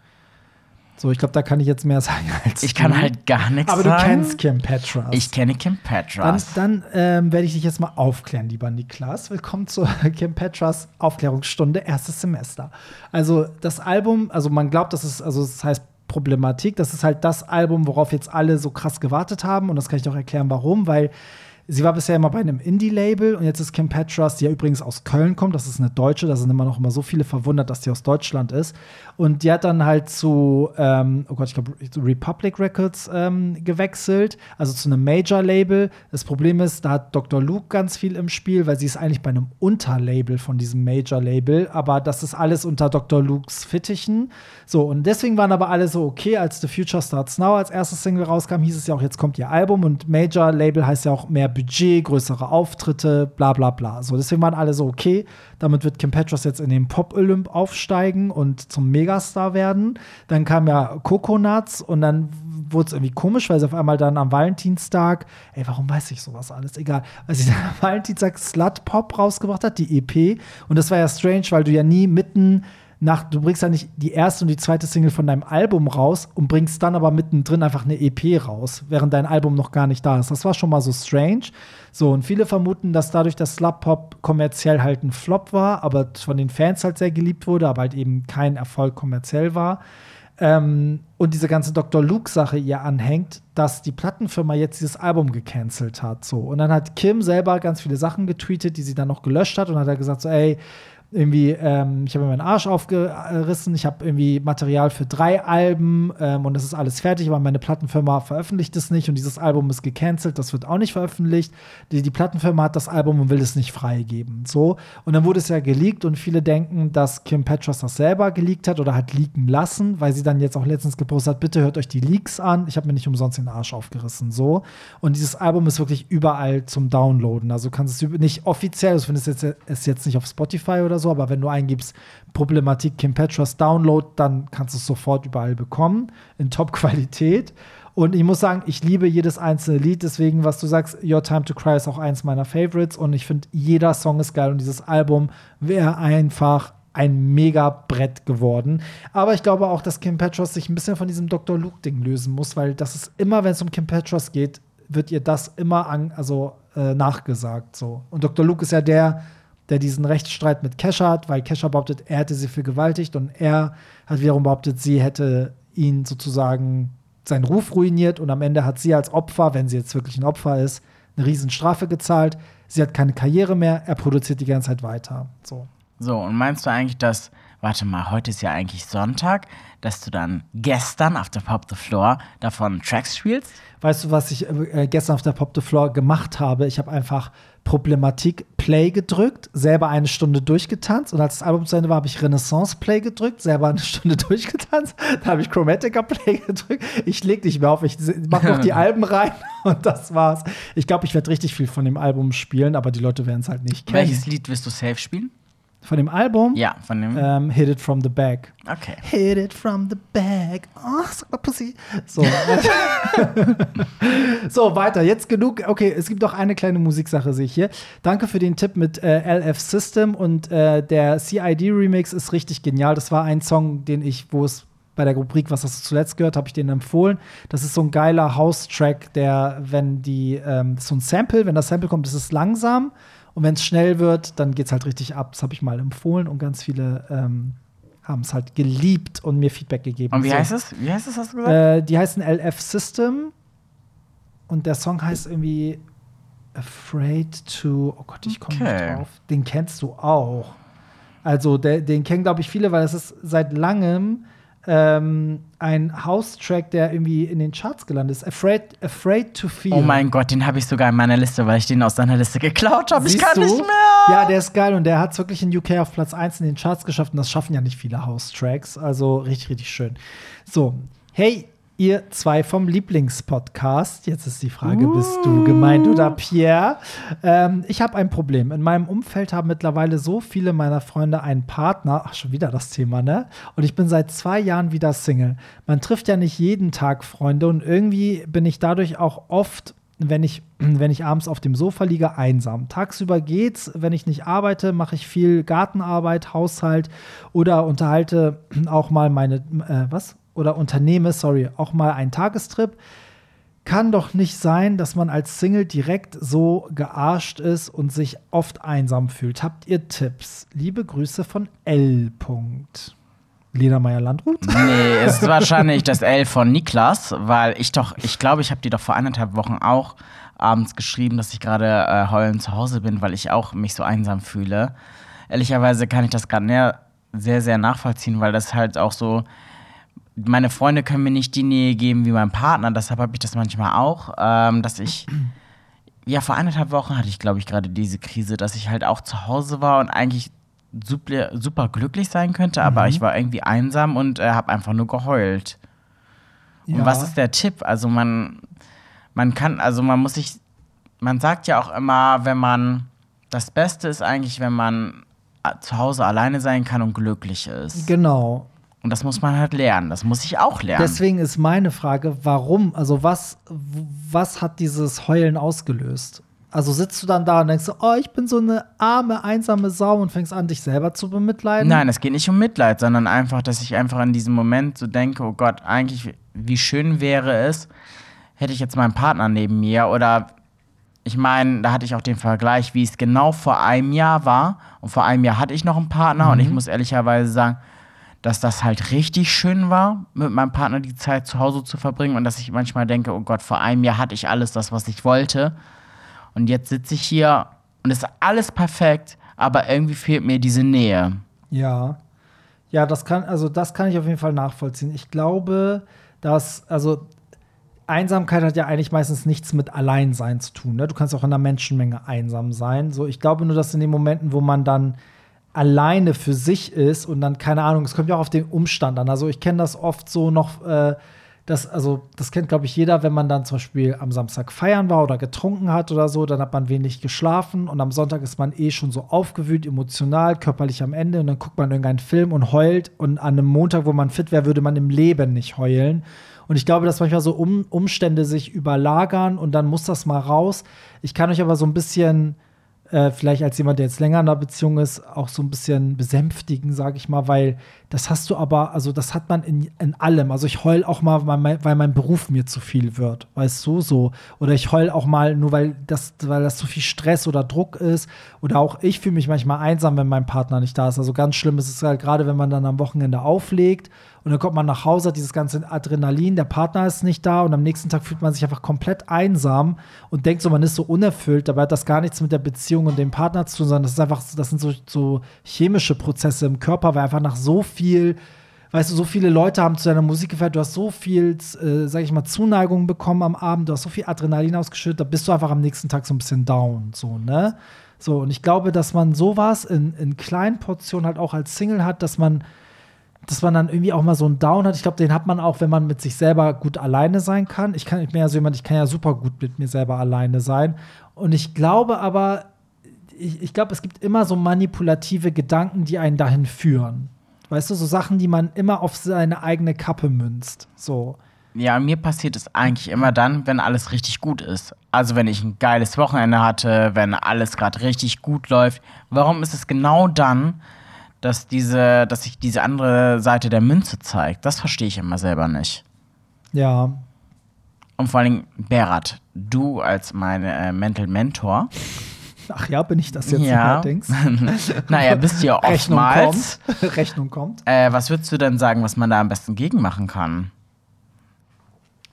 So, ich glaube, da kann ich jetzt mehr sagen als
Ich kann
du.
halt gar nichts
Aber
sagen.
du kennst Kim Petras.
Ich kenne Kim
Dann,
Petras.
dann ähm, werde ich dich jetzt mal aufklären, lieber Niklas. Willkommen zur Kim Petras Aufklärungsstunde, erstes Semester. Also das Album, also man glaubt, das ist, also das heißt Problematik, das ist halt das Album, worauf jetzt alle so krass gewartet haben. Und das kann ich auch erklären, warum, weil sie war bisher immer bei einem Indie-Label und jetzt ist Kim Petras, die ja übrigens aus Köln kommt, das ist eine Deutsche, da sind immer noch immer so viele verwundert, dass die aus Deutschland ist. Und die hat dann halt zu, ähm, oh Gott, ich glaube, Republic Records ähm, gewechselt, also zu einem Major-Label. Das Problem ist, da hat Dr. Luke ganz viel im Spiel, weil sie ist eigentlich bei einem Unterlabel von diesem Major-Label, aber das ist alles unter Dr. Lukes Fittichen. So, und deswegen waren aber alle so, okay, als The Future Starts Now als erstes Single rauskam, hieß es ja auch, jetzt kommt ihr Album und Major-Label heißt ja auch mehr Budget, größere Auftritte, bla bla bla. So, deswegen waren alle so, okay, damit wird Kim Petras jetzt in den Pop-Olymp aufsteigen und zum Megastar werden. Dann kam ja Coconuts und dann wurde es irgendwie komisch, weil sie auf einmal dann am Valentinstag, ey, warum weiß ich sowas alles? Egal, weil sie dann am Valentinstag Slut Pop rausgebracht hat, die EP. Und das war ja strange, weil du ja nie mitten nach, du bringst ja nicht die erste und die zweite Single von deinem Album raus und bringst dann aber mittendrin einfach eine EP raus, während dein Album noch gar nicht da ist. Das war schon mal so strange. So, und viele vermuten, dass dadurch das Slut Pop kommerziell halt ein Flop war, aber von den Fans halt sehr geliebt wurde, aber halt eben kein Erfolg kommerziell war. Ähm, und diese ganze Dr. Luke-Sache ihr anhängt, dass die Plattenfirma jetzt dieses Album gecancelt hat. So. Und dann hat Kim selber ganz viele Sachen getweetet, die sie dann noch gelöscht hat und hat er gesagt: so, ey, irgendwie, ähm, ich habe mir meinen Arsch aufgerissen, ich habe irgendwie Material für drei Alben ähm, und das ist alles fertig, aber meine Plattenfirma veröffentlicht es nicht und dieses Album ist gecancelt, das wird auch nicht veröffentlicht. Die, die Plattenfirma hat das Album und will es nicht freigeben. So. Und dann wurde es ja geleakt und viele denken, dass Kim Petras das selber geleakt hat oder hat leaken lassen, weil sie dann jetzt auch letztens gepostet hat, bitte hört euch die Leaks an, ich habe mir nicht umsonst den Arsch aufgerissen. So. Und dieses Album ist wirklich überall zum Downloaden. Also du kannst es üb- nicht offiziell, also findest jetzt, es jetzt nicht auf Spotify oder so, aber wenn du eingibst Problematik Kim Petras Download, dann kannst du es sofort überall bekommen, in Top-Qualität. Und ich muss sagen, ich liebe jedes einzelne Lied, deswegen, was du sagst, Your Time to Cry ist auch eins meiner Favorites und ich finde, jeder Song ist geil und dieses Album wäre einfach ein mega Brett geworden. Aber ich glaube auch, dass Kim Petras sich ein bisschen von diesem Dr. Luke-Ding lösen muss, weil das ist immer, wenn es um Kim Petras geht, wird ihr das immer an, also, äh, nachgesagt. So. Und Dr. Luke ist ja der, der diesen Rechtsstreit mit Kesha hat, weil Kesha behauptet, er hätte sie vergewaltigt und er hat wiederum behauptet, sie hätte ihn sozusagen seinen Ruf ruiniert und am Ende hat sie als Opfer, wenn sie jetzt wirklich ein Opfer ist, eine Riesenstrafe gezahlt. Sie hat keine Karriere mehr, er produziert die ganze Zeit weiter. So.
So, und meinst du eigentlich, dass warte mal, heute ist ja eigentlich Sonntag, dass du dann gestern auf der Pop the Floor davon Tracks spielst?
Weißt du, was ich äh, gestern auf der Pop the Floor gemacht habe? Ich habe einfach Problematik Play gedrückt, selber eine Stunde durchgetanzt und als das Album zu Ende war, habe ich Renaissance Play gedrückt, selber eine Stunde durchgetanzt, dann habe ich Chromatica Play gedrückt. Ich leg nicht mehr auf, ich mache noch die Alben rein und das war's. Ich glaube, ich werde richtig viel von dem Album spielen, aber die Leute werden es halt nicht kennen.
Welches Lied wirst du safe spielen?
Von dem Album?
Ja, von dem.
Ähm, Hit It From The Back.
Okay.
Hit it from the back. Oh, sag mal Pussy. So. so, weiter. Jetzt genug. Okay, es gibt noch eine kleine Musiksache, sehe ich hier. Danke für den Tipp mit äh, LF System und äh, der CID-Remix ist richtig genial. Das war ein Song, den ich, wo es bei der Rubrik Was hast du zuletzt gehört, habe ich den empfohlen. Das ist so ein geiler House-Track, der, wenn die, ähm, so ein Sample, wenn das Sample kommt, ist es langsam. Und wenn es schnell wird, dann geht es halt richtig ab. Das habe ich mal empfohlen und ganz viele ähm, haben es halt geliebt und mir Feedback gegeben.
Und wie
So.
heißt es? Wie heißt es, hast du gesagt?
Äh, die heißen LF System und der Song heißt irgendwie Afraid to. Oh Gott, ich komme
Okay.
nicht drauf. Den kennst du auch. Also, der, den kennen, glaube ich, viele, weil es ist seit langem ähm, ein House-Track, der irgendwie in den Charts gelandet ist. Afraid, Afraid to Feel.
oh mein Gott, den habe ich sogar in meiner Liste, weil ich den aus deiner Liste geklaut habe. Ich kann
du?
nicht mehr.
Ja, der ist geil und der hat es wirklich in UK auf Platz 1 in den Charts geschafft und das schaffen ja nicht viele House-Tracks. Also richtig, richtig schön. So, hey, ihr zwei vom Lieblingspodcast. Jetzt ist die Frage, bist du gemeint oder Pierre? Ähm, ich habe ein Problem. In meinem Umfeld haben mittlerweile so viele meiner Freunde einen Partner. Ach, schon wieder das Thema, ne? Und ich bin seit zwei Jahren wieder Single. Man trifft ja nicht jeden Tag Freunde und irgendwie bin ich dadurch auch oft wenn ich, wenn ich abends auf dem Sofa liege, einsam. Tagsüber geht's, wenn ich nicht arbeite, mache ich viel Gartenarbeit, Haushalt oder unterhalte auch mal meine, äh, was? Oder unternehme, sorry, auch mal einen Tagestrip. Kann doch nicht sein, dass man als Single direkt so gearscht ist und sich oft einsam fühlt. Habt ihr Tipps? Liebe Grüße von L. Punkt. Lena Meyer-Landrut?
Nee, es ist wahrscheinlich das L von Niklas, weil ich doch, ich glaube, ich habe dir doch vor anderthalb Wochen auch abends geschrieben, dass ich gerade äh, heulend zu Hause bin, weil ich auch mich so einsam fühle. Ehrlicherweise kann ich das gerade sehr, sehr nachvollziehen, weil das halt auch so, meine Freunde können mir nicht die Nähe geben wie mein Partner, deshalb habe ich das manchmal auch, ähm, dass ich, ja, vor anderthalb Wochen hatte ich, glaube ich, gerade diese Krise, dass ich halt auch zu Hause war und eigentlich super, super glücklich sein könnte, aber ich war irgendwie einsam und äh, habe einfach nur geheult. Und was ist der Tipp? Also man, man kann, also man muss sich, man sagt ja auch immer, wenn man, das Beste ist eigentlich, wenn man äh, zu Hause alleine sein kann und glücklich ist.
Genau.
Und das muss man halt lernen. Das muss ich auch lernen.
Deswegen ist meine Frage, warum, also was, was hat dieses Heulen ausgelöst? Also sitzt du dann da und denkst oh, ich bin so eine arme, einsame Sau und fängst an, dich selber zu bemitleiden?
Nein, es geht nicht um Mitleid, sondern einfach, dass ich einfach in diesem Moment so denke, oh Gott, eigentlich, wie schön wäre es, hätte ich jetzt meinen Partner neben mir oder ich meine, da hatte ich auch den Vergleich, wie es genau vor einem Jahr war. Und vor einem Jahr hatte ich noch einen Partner und ich muss ehrlicherweise sagen, dass das halt richtig schön war, mit meinem Partner die Zeit zu Hause zu verbringen und dass ich manchmal denke, oh Gott, vor einem Jahr hatte ich alles das, was ich wollte. Und jetzt sitze ich hier und ist alles perfekt, aber irgendwie fehlt mir diese Nähe.
Ja. Ja, das kann, also das kann ich auf jeden Fall nachvollziehen. Ich glaube, dass, also Einsamkeit hat ja eigentlich meistens nichts mit Alleinsein zu tun. Ne? Du kannst auch in einer Menschenmenge einsam sein. So, ich glaube nur, dass in den Momenten, wo man dann alleine für sich ist und dann, keine Ahnung, es kommt ja auch auf den Umstand an. Also ich kenne das oft so noch, äh, das, also das kennt, glaube ich, jeder, wenn man dann zum Beispiel am Samstag feiern war oder getrunken hat oder so, dann hat man wenig geschlafen und am Sonntag ist man eh schon so aufgewühlt, emotional, körperlich am Ende und dann guckt man irgendeinen Film und heult und an einem Montag, wo man fit wäre, würde man im Leben nicht heulen. Und ich glaube, dass manchmal so um Umstände sich überlagern und dann muss das mal raus. Ich kann euch aber so ein bisschen äh, vielleicht als jemand, der jetzt länger in einer Beziehung ist, auch so ein bisschen besänftigen, sage ich mal, weil das hast du aber, also das hat man in, in allem. Also ich heul auch mal, weil mein, Beruf mir zu viel wird, weißt du, so. Oder ich heul auch mal nur, weil das, weil das zu viel Stress oder Druck ist. Oder auch ich fühle mich manchmal einsam, wenn mein Partner nicht da ist. Also ganz schlimm ist es halt gerade, wenn man dann am Wochenende auflegt Und dann kommt man nach Hause, hat dieses ganze Adrenalin, der Partner ist nicht da und am nächsten Tag fühlt man sich einfach komplett einsam und denkt so, man ist so unerfüllt. Dabei hat das gar nichts mit der Beziehung und dem Partner zu tun, sondern das ist einfach, das sind so, so chemische Prozesse im Körper, weil einfach nach so viel weißt du, so viele Leute haben zu deiner Musik gefeiert, du hast so viel, äh, sag ich mal, Zuneigung bekommen am Abend, du hast so viel Adrenalin ausgeschüttet, da bist du einfach am nächsten Tag so ein bisschen down, so, ne? So, und ich glaube, dass man sowas in, in kleinen Portionen halt auch als Single hat, dass man, dass man dann irgendwie auch mal so einen Down hat. Ich glaube, den hat man auch, wenn man mit sich selber gut alleine sein kann. Ich kann, ich bin ja so jemand, ich kann ja super gut mit mir selber alleine sein. Und ich glaube aber, ich, ich glaube, es gibt immer so manipulative Gedanken, die einen dahin führen. Weißt du, so Sachen, die man immer auf seine eigene Kappe münzt. So.
Ja, mir passiert es eigentlich immer dann, wenn alles richtig gut ist. Also wenn ich ein geiles Wochenende hatte, wenn alles gerade richtig gut läuft. Warum ist es genau dann, dass diese, dass sich diese andere Seite der Münze zeigt? Das verstehe ich immer selber nicht.
Ja.
Und vor allem, Berat, du als mein äh, Mental Mentor.
Ach ja, bin ich das jetzt
Ja.
allerdings?
naja, bist du ja
Rechnung
oftmals.
kommt. Rechnung kommt.
Äh, was würdest du denn sagen, was man da am besten gegen machen kann?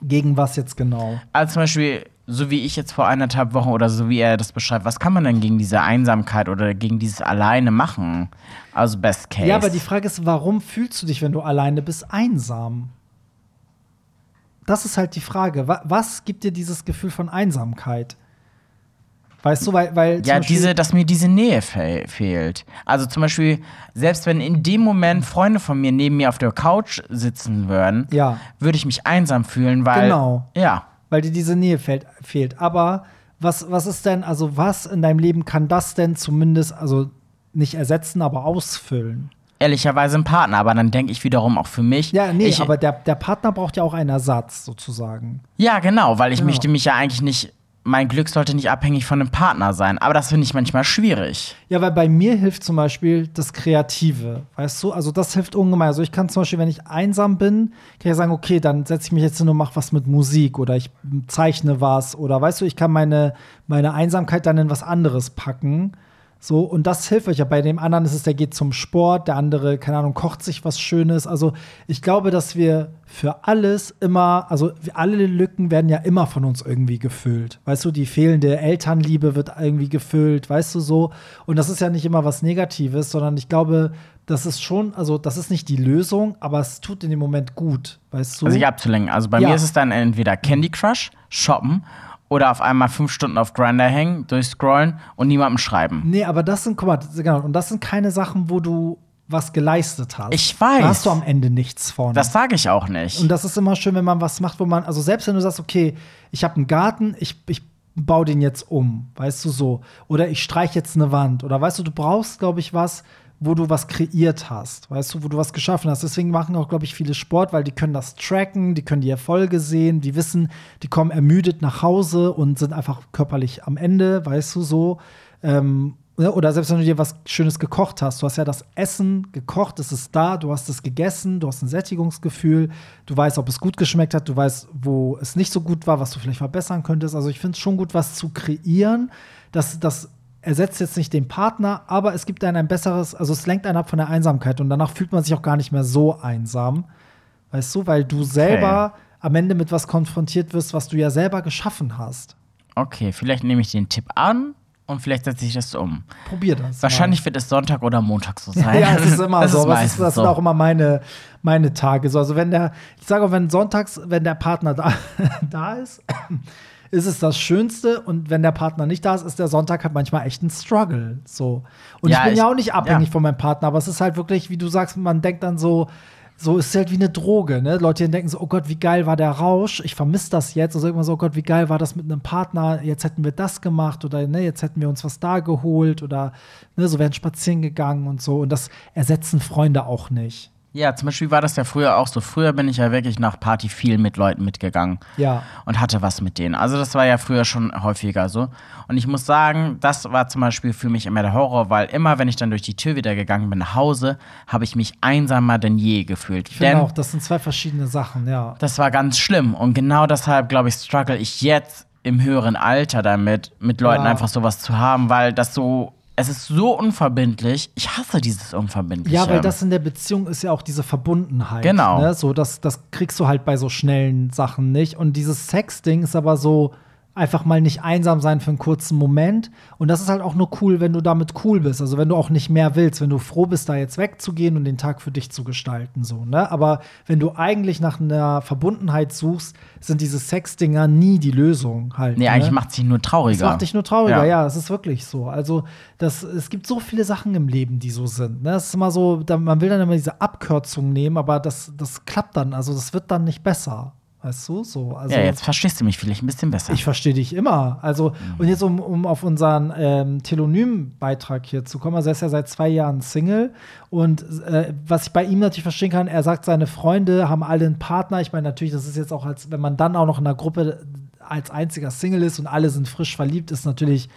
Gegen was jetzt genau?
Also zum Beispiel, so wie ich jetzt vor eineinhalb Wochen oder so wie er das beschreibt, was kann man denn gegen diese Einsamkeit oder gegen dieses Alleine machen? Also Best Case.
Ja, aber die Frage ist, warum fühlst du dich, wenn du alleine bist, einsam? Das ist halt die Frage. Wa- Was gibt dir dieses Gefühl von Einsamkeit? Weißt du, weil, weil
ja, diese, dass mir diese Nähe fe fehlt. Also zum Beispiel, selbst wenn in dem Moment Freunde von mir neben mir auf der Couch sitzen würden,
Ja.
würde ich mich einsam fühlen, weil.
Genau.
Ja.
Weil dir diese Nähe fehlt, fehlt. Aber was, was ist denn, also was in deinem Leben kann das denn zumindest, also nicht ersetzen, aber ausfüllen?
Ehrlicherweise ein Partner, aber dann denke ich wiederum auch für mich.
Ja, nee,
ich,
aber der, der Partner braucht ja auch einen Ersatz sozusagen.
Ja, genau, weil ich
Genau.
möchte mich ja eigentlich nicht. Mein Glück sollte nicht abhängig von einem Partner sein. Aber das finde ich manchmal schwierig.
Ja, weil bei mir hilft zum Beispiel das Kreative, weißt du? Also das hilft ungemein. Also ich kann zum Beispiel, wenn ich einsam bin, kann ich sagen, okay, dann setze ich mich jetzt hin und mache was mit Musik oder ich zeichne was oder weißt du, ich kann meine, meine Einsamkeit dann in was anderes packen. So, und das hilft euch ja. Bei dem anderen ist es, der geht zum Sport, der andere, keine Ahnung, kocht sich was Schönes. Also, ich glaube, dass wir für alles immer, also alle Lücken werden ja immer von uns irgendwie gefüllt. Weißt du, die fehlende Elternliebe wird irgendwie gefüllt, weißt du so. Und das ist ja nicht immer was Negatives, sondern ich glaube, das ist schon, also das ist nicht die Lösung, aber es tut in dem Moment gut, weißt du?
Also sich abzulenken. Also bei
Ja.
mir ist es dann entweder Candy Crush, shoppen oder auf einmal fünf Stunden auf Grinder hängen, durchscrollen und niemandem schreiben.
Nee, aber das sind, guck mal, genau, und das sind keine Sachen, wo du was geleistet hast.
Ich weiß.
Da hast du am Ende nichts von.
Das sage ich auch nicht.
Und das ist immer schön, wenn man was macht, wo man, also selbst wenn du sagst, okay, ich habe einen Garten, ich, ich baue den jetzt um, weißt du so, oder ich streiche jetzt eine Wand, oder weißt du, du brauchst, glaube ich, was, wo du was kreiert hast, weißt du, wo du was geschaffen hast. Deswegen machen auch, glaube ich, viele Sport, weil die können das tracken, die können die Erfolge sehen, die wissen, die kommen ermüdet nach Hause und sind einfach körperlich am Ende, weißt du so. Ähm, ne, oder selbst wenn du dir was Schönes gekocht hast, du hast ja das Essen gekocht, es ist da, du hast es gegessen, du hast ein Sättigungsgefühl, du weißt, ob es gut geschmeckt hat, du weißt, wo es nicht so gut war, was du vielleicht verbessern könntest. Also ich finde es schon gut, was zu kreieren. Das, das ersetzt jetzt nicht den Partner, aber es gibt einem ein besseres, also es lenkt einen ab von der Einsamkeit und danach fühlt man sich auch gar nicht mehr so einsam. Weißt du, weil du selber am Ende mit was konfrontiert wirst, was du ja selber geschaffen hast.
Okay, vielleicht nehme ich den Tipp an und vielleicht setze ich das um.
Probier das.
Wahrscheinlich wird es Sonntag oder Montag so sein.
Ja, es ist immer
Das
so. ist, das
so.
sind auch immer meine, meine Tage. So, also wenn der, ich sage auch, wenn sonntags, wenn der Partner da, da ist, ist es das Schönste. Und wenn der Partner nicht da ist, ist der Sonntag halt manchmal echt ein Struggle. So. Und
Ja,
ich bin
ich-
ja auch nicht abhängig
ja.
von meinem Partner, aber es ist halt wirklich, wie du sagst, man denkt dann so, so ist es halt wie eine Droge, ne? Leute denken so, oh Gott, wie geil war der Rausch, ich vermisse das jetzt. Und so immer so, oh Gott, wie geil war das mit einem Partner, jetzt hätten wir das gemacht oder ne, jetzt hätten wir uns was da geholt oder ne, so wären spazieren gegangen und so. Und das ersetzen Freunde auch nicht.
Ja, zum Beispiel war das ja früher auch so. Früher bin ich ja wirklich nach Party viel mit Leuten mitgegangen.
Ja.
Und hatte was mit denen. Also das war ja früher schon häufiger so. Und ich muss sagen, das war zum Beispiel für mich immer der Horror, weil immer, wenn ich dann durch die Tür wieder gegangen bin nach Hause, habe ich mich einsamer denn je gefühlt.
Ich finde auch, das sind zwei verschiedene Sachen, ja.
Das war ganz schlimm. Und genau deshalb, glaube ich, struggle ich jetzt im höheren Alter damit, mit Leuten
Ja.
einfach sowas zu haben, weil das so es ist so unverbindlich. Ich hasse dieses Unverbindliche.
Ja, weil das in der Beziehung ist ja auch diese Verbundenheit.
Genau.
Ne? So, das, das kriegst du halt bei so schnellen Sachen nicht. Und dieses Sex-Ding ist aber so einfach mal nicht einsam sein für einen kurzen Moment. Und das ist halt auch nur cool, wenn du damit cool bist. Also wenn du auch nicht mehr willst, wenn du froh bist, da jetzt wegzugehen und den Tag für dich zu gestalten. So, ne? Aber wenn du eigentlich nach einer Verbundenheit suchst, sind diese Sex-Dinger nie die Lösung halt.
Nee,
ne?
eigentlich macht sie nur trauriger.
Das macht dich nur trauriger,
Ja.
ja, es ist wirklich so. Also, das, es gibt so viele Sachen im Leben, die so sind. Ne? Es ist immer so, da, man will dann immer diese Abkürzung nehmen, aber das, das klappt dann, also das wird dann nicht besser. Weißt du? So, also,
ja, jetzt verstehst du mich vielleicht ein bisschen besser.
ich verstehe dich immer. Also, und jetzt, um, um auf unseren ähm, Telonym-Beitrag hier zu kommen, also er ist ja seit zwei Jahren Single. Und äh, was ich bei ihm natürlich verstehen kann, er sagt, seine Freunde haben alle einen Partner. Ich meine, natürlich, das ist jetzt auch, als wenn man dann auch noch in einer Gruppe als einziger Single ist und alle sind frisch verliebt, ist natürlich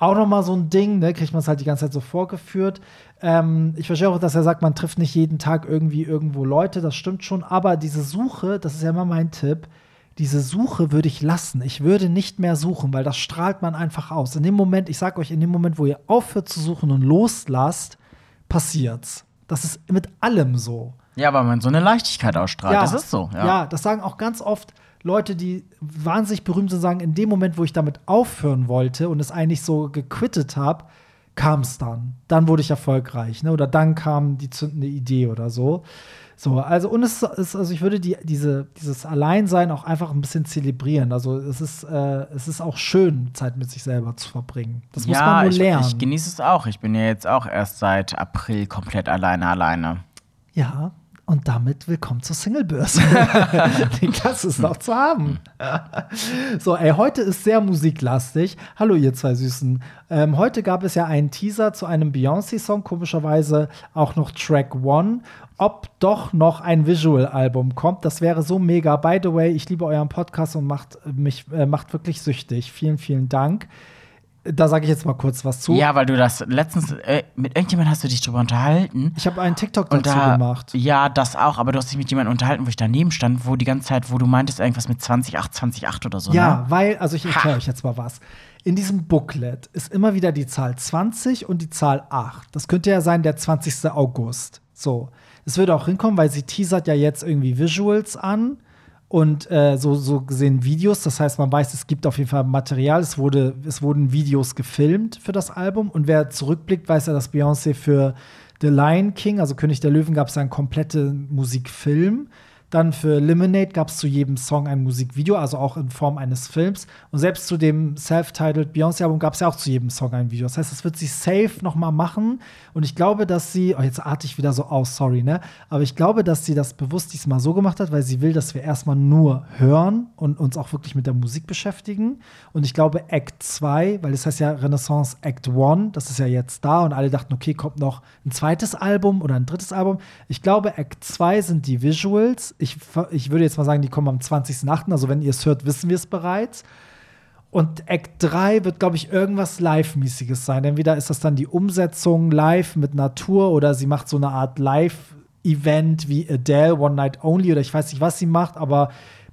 auch noch mal so ein Ding, ne? kriegt man es halt die ganze Zeit so vorgeführt. Ähm, ich verstehe auch, dass er sagt, man trifft nicht jeden Tag irgendwie irgendwo Leute, das stimmt schon, aber diese Suche, das ist ja immer mein Tipp, diese Suche würde ich lassen. Ich würde nicht mehr suchen, weil das strahlt man einfach aus. In dem Moment, ich sag euch, in dem Moment, wo ihr aufhört zu suchen und loslasst, passiert's. Das ist mit allem so.
ja, weil man so eine Leichtigkeit ausstrahlt. Das ist so. Ja.
Ja. das sagen auch ganz oft Leute, die wahnsinnig berühmt sind, sagen, in dem Moment, wo ich damit aufhören wollte und es eigentlich so gequittet habe, kam es dann. Dann wurde ich erfolgreich, ne? Oder dann kam die zündende Idee oder so. So, also und es ist, also ich würde die, diese, dieses Alleinsein auch einfach ein bisschen zelebrieren. Also es ist, äh, es ist auch schön, Zeit mit sich selber zu verbringen. Das muss
ja,
man nur
ich,
lernen.
ich genieße es auch. Ich bin ja jetzt auch erst seit April komplett alleine alleine.
Ja, und damit willkommen zur Singlebörse. Die Klasse ist noch zu haben. so, ey, heute ist sehr musiklastig. Hallo, ihr zwei Süßen. Ähm, heute gab es ja einen Teaser zu einem Beyoncé-Song, komischerweise auch noch Track One. Ob doch noch ein Visual-Album kommt, das wäre so mega. By the way, ich liebe euren Podcast und macht mich äh, macht wirklich süchtig. Vielen, vielen Dank. Da sage ich jetzt mal kurz was zu.
Ja, weil du das letztens äh, mit irgendjemandem hast du dich drüber unterhalten.
Ich habe einen TikTok dazu
da,
gemacht.
ja, das auch, aber du hast dich mit jemandem unterhalten, wo ich daneben stand, wo die ganze Zeit, wo du meintest, irgendwas mit 20,8, 20,8 oder so.
Ja,
Ne?
weil, also ich erkläre euch jetzt mal was. In diesem Booklet ist immer wieder die Zahl 20 und die Zahl 8. Das könnte ja sein der 20. August. So. Es würde auch hinkommen, weil sie teasert ja jetzt irgendwie Visuals an und äh, so, so gesehen Videos. Das heißt, man weiß, es gibt auf jeden Fall Material. Es, wurde, es wurden Videos gefilmt für das Album. Und wer zurückblickt, weiß ja, dass Beyoncé für The Lion King, also König der Löwen, gab es einen kompletten Musikfilm. Dann für Lemonade gab es zu jedem Song ein Musikvideo, also auch in Form eines Films. Und selbst zu dem self-titled Beyoncé-Album gab es ja auch zu jedem Song ein Video. Das heißt, das wird sie safe noch mal machen. Und ich glaube, dass sie, oh, jetzt arte ich wieder so aus, sorry, ne? Aber ich glaube, dass sie das bewusst diesmal so gemacht hat, weil sie will, dass wir erstmal nur hören und uns auch wirklich mit der Musik beschäftigen. Und ich glaube, Act 2, weil das heißt ja Renaissance Act 1, das ist ja jetzt da und alle dachten, okay, kommt noch ein zweites Album oder ein drittes Album. Ich glaube, Act 2 sind die Visuals. Ich, ich würde jetzt mal sagen, die kommen am 20.08. Also, wenn ihr es hört, wissen wir es bereits. Und Act 3 wird, glaube ich, irgendwas Live-mäßiges sein. Entweder ist das dann die Umsetzung live mit Natur oder sie macht so eine Art Live-Event wie Adele, One Night Only oder ich weiß nicht, was sie macht, aber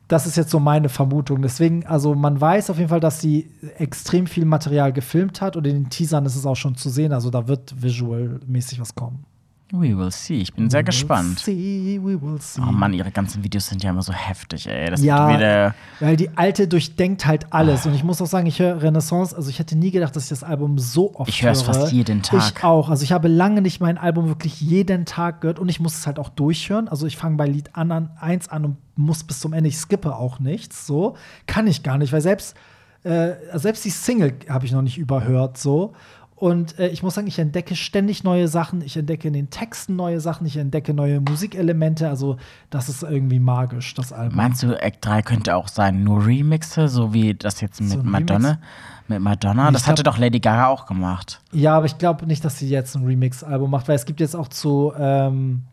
das ist jetzt so meine Vermutung. Deswegen, also man weiß auf jeden Fall, dass sie extrem viel Material gefilmt hat und in den Teasern ist es auch schon zu sehen. Also da wird visual-mäßig was kommen.
We will see. Ich bin sehr gespannt.
We will see, we will see.
Oh Mann, ihre ganzen Videos sind ja immer so heftig, ey. Das
Ja,
wieder.
weil die alte durchdenkt halt alles. Und ich muss auch sagen, ich höre Renaissance, also ich hätte nie gedacht, dass ich das Album so oft
Ich höre es
höre.
fast jeden Tag.
Ich auch. Also ich habe lange nicht mein Album wirklich jeden Tag gehört und ich muss es halt auch durchhören. Also ich fange bei Lied an, an, 1 an und muss bis zum Ende. Ich skippe auch nichts. So kann ich gar nicht, weil selbst, äh, selbst die Single habe ich noch nicht überhört. So. Und äh, ich muss sagen, ich entdecke ständig neue Sachen. Ich entdecke in den Texten neue Sachen. Ich entdecke neue Musikelemente. Also, das ist irgendwie magisch, das Album.
Meinst du, Act 3 könnte auch sein, nur Remixe, so wie das jetzt mit
So
Madonna?
Remix?
Mit Madonna?
Ich
Das hatte
glaub-
doch Lady Gaga auch gemacht.
Ja, aber ich glaube nicht, dass sie jetzt ein Remix-Album macht, weil es gibt jetzt auch zu, ähm,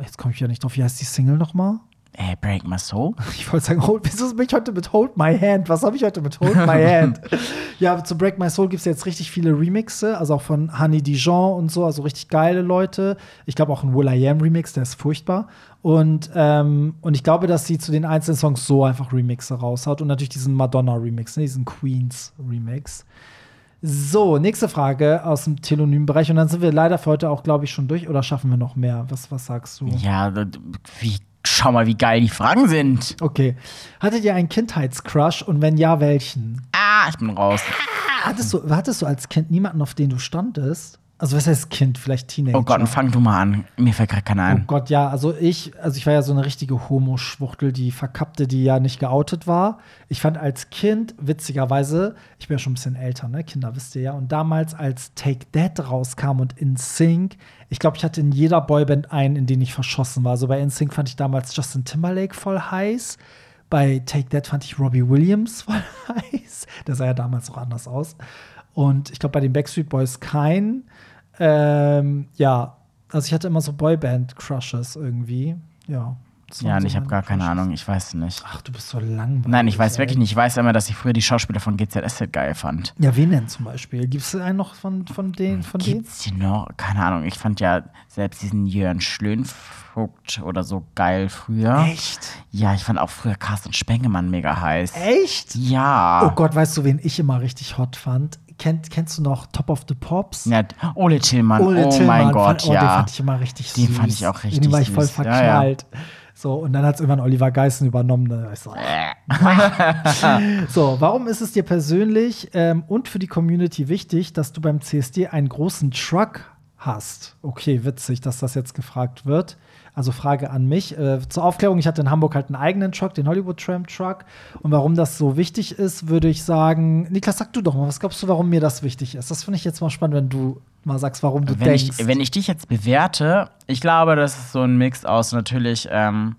jetzt komme ich ja nicht drauf, wie heißt die Single nochmal?
Ey, Break My Soul?
Ich wollte sagen, hold, wieso bin ich heute mit Hold My Hand? Was habe ich heute mit Hold My Hand? ja, zu Break My Soul gibt es jetzt richtig viele Remixe, also auch von Honey Dijon und so, also richtig geile Leute. Ich glaube auch ein Will I Am Remix, der ist furchtbar. Und, ähm, und ich glaube, dass sie zu den einzelnen Songs so einfach Remixe raushaut und natürlich diesen Madonna Remix, ne, diesen Queens Remix. So, nächste Frage aus dem Telonym-Bereich. Und dann sind wir leider für heute auch, glaube ich, schon durch. Oder schaffen wir noch mehr? Was, was sagst du?
Ja, wie, schau mal, wie geil die Fragen sind.
Okay. Hattet ihr einen Kindheitscrush und wenn ja, welchen?
Ah, ich bin raus.
Hattest du, hattest du als Kind niemanden, auf den du standest? Also, was heißt Kind? Vielleicht Teenager?
Oh Gott, und fang du mal an. Mir fällt gerade keiner
Oh
ein.
Gott, ja, also ich, also ich war ja so eine richtige Homo-Schwuchtel, die verkappte, die ja nicht geoutet war. Ich fand als Kind, witzigerweise, ich bin ja schon ein bisschen älter, ne? Kinder wisst ihr ja. Und damals, als Take That rauskam und In Sync, ich glaube, ich hatte in jeder Boyband einen, in den ich verschossen war. Also bei In Sync fand ich damals Justin Timberlake voll heiß. Bei Take That fand ich Robbie Williams voll heiß. Der sah ja damals auch anders aus. Und ich glaube, bei den Backstreet Boys kein. Ähm, ja, also ich hatte immer so Boyband-Crushes irgendwie. Ja.
Ja,
so
ich habe gar keine. Ahnung. Ich weiß nicht.
Ach, du bist so langweilig.
Nein, ich weiß
ey.
wirklich nicht. Ich weiß immer, dass ich früher die Schauspieler von GZSZ geil fand.
Ja, wen denn zum Beispiel? Gibt es einen noch von, von denen? Von denen?
Gibt's die noch? Keine Ahnung. Ich fand ja selbst diesen Jörn Schlönvogt oder so geil früher.
Echt?
Ja, ich fand auch früher Carsten Spengemann mega heiß.
Echt?
Ja.
Oh Gott, weißt du, wen ich immer richtig hot fand? Kennt, kennst du noch Top of the Pops?
Ja, Ole Tillmann.
Ole
oh
Tillmann
mein Gott,
fand, oh, Den
ja.
fand ich immer richtig
Den
süß.
fand ich auch richtig
Den war ich voll
süß. Ja, ja.
verknallt. So, und dann hat es irgendwann Oliver Geissen übernommen. Ne? So, so, warum ist es dir persönlich ähm, und für die Community wichtig, dass du beim CSD einen großen Truck hast? Okay, witzig, dass das jetzt gefragt wird. Also Frage an mich. Äh, zur Aufklärung, ich hatte in Hamburg halt einen eigenen Truck, den Hollywood Tram Truck. Und warum das so wichtig ist, würde ich sagen, Niklas, sag du doch mal, was glaubst du, warum mir das wichtig ist? Das finde ich jetzt mal spannend, wenn du mal sagst, warum du
wenn
denkst.
ich, wenn ich dich jetzt bewerte, ich glaube, das ist so ein Mix aus natürlich, ähm,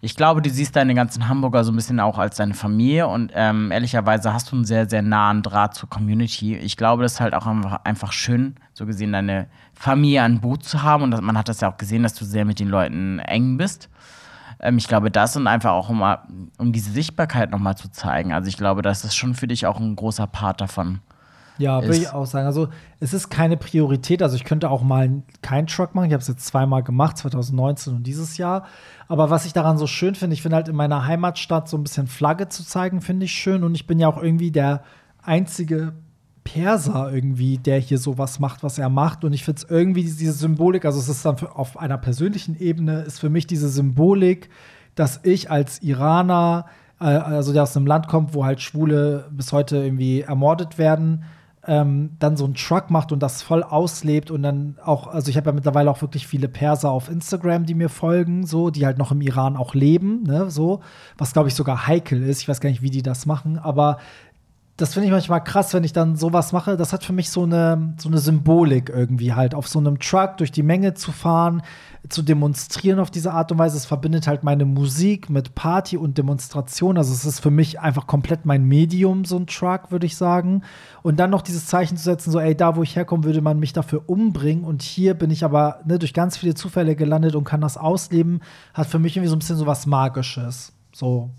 ich glaube, du siehst deine ganzen Hamburger so ein bisschen auch als deine Familie und ähm, ehrlicherweise hast du einen sehr, sehr nahen Draht zur Community. Ich glaube, das ist halt auch einfach, einfach schön, so gesehen deine Familie an Boot zu haben und man hat das ja auch gesehen, dass du sehr mit den Leuten eng bist. Ähm, ich glaube, das und einfach auch um, um diese Sichtbarkeit nochmal zu zeigen. Also ich glaube, das ist schon für dich auch ein großer Part davon.
Ja, würde ich auch sagen. Also, es ist keine Priorität. Also, ich könnte auch mal keinen Truck machen. Ich habe es jetzt zweimal gemacht, 2019 und dieses Jahr. Aber was ich daran so schön finde, ich finde halt in meiner Heimatstadt so ein bisschen Flagge zu zeigen, finde ich schön. Und ich bin ja auch irgendwie der einzige Perser irgendwie, der hier sowas macht, was er macht. Und ich finde es irgendwie diese Symbolik, also es ist dann auf einer persönlichen Ebene, ist für mich diese Symbolik, dass ich als Iraner, äh, also der aus einem Land kommt, wo halt Schwule bis heute irgendwie ermordet werden, ähm, dann so einen Truck macht und das voll auslebt und dann auch, also ich habe ja mittlerweile auch wirklich viele Perser auf Instagram, die mir folgen, so, die halt noch im Iran auch leben, ne, so, was glaube ich sogar heikel ist. Ich weiß gar nicht, wie die das machen, aber das finde ich manchmal krass, wenn ich dann sowas mache. Das hat für mich so eine, so eine Symbolik irgendwie halt, auf so einem Truck durch die Menge zu fahren, zu demonstrieren auf diese Art und Weise. Es verbindet halt meine Musik mit Party und Demonstration. Also es ist für mich einfach komplett mein Medium, so ein Truck, würde ich sagen. Und dann noch dieses Zeichen zu setzen, so, ey, da wo ich herkomme, würde man mich dafür umbringen. Und hier bin ich aber ne, durch ganz viele Zufälle gelandet und kann das ausleben, hat für mich irgendwie so ein bisschen so was Magisches. So,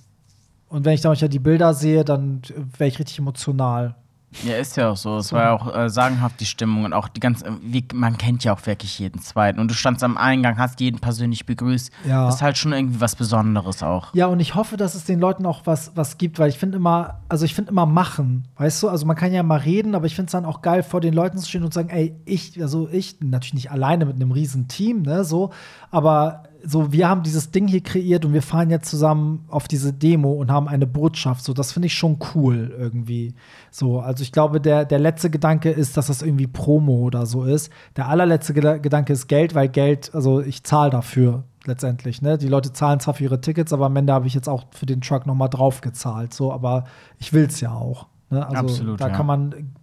und wenn ich da manchmal die Bilder sehe, dann wäre ich richtig emotional.
Ja, ist ja auch so. Es war ja auch äh, sagenhaft die Stimmung und auch die ganze, wie, man kennt ja auch wirklich jeden zweiten. Und du standst am Eingang, hast jeden persönlich begrüßt.
Ja.
Das ist halt schon irgendwie was Besonderes auch.
Ja, und ich hoffe, dass es den Leuten auch was, was gibt, weil ich finde immer, also ich finde immer machen, weißt du? Also man kann ja mal reden, aber ich finde es dann auch geil, vor den Leuten zu stehen und zu sagen, ey, ich, also ich, natürlich nicht alleine mit einem riesen Team, ne, so, aber so, wir haben dieses Ding hier kreiert und wir fahren jetzt zusammen auf diese Demo und haben eine Botschaft. So, das finde ich schon cool irgendwie. So, also ich glaube, der, der letzte Gedanke ist, dass das irgendwie Promo oder so ist. Der allerletzte Geda- Gedanke ist Geld, weil Geld, also ich zahle dafür letztendlich. Ne? Die Leute zahlen zwar für ihre Tickets, aber am Ende habe ich jetzt auch für den Truck noch mal drauf gezahlt. So, aber ich will es ja auch. Ne? Also
Absolut,
da
ja.
kann man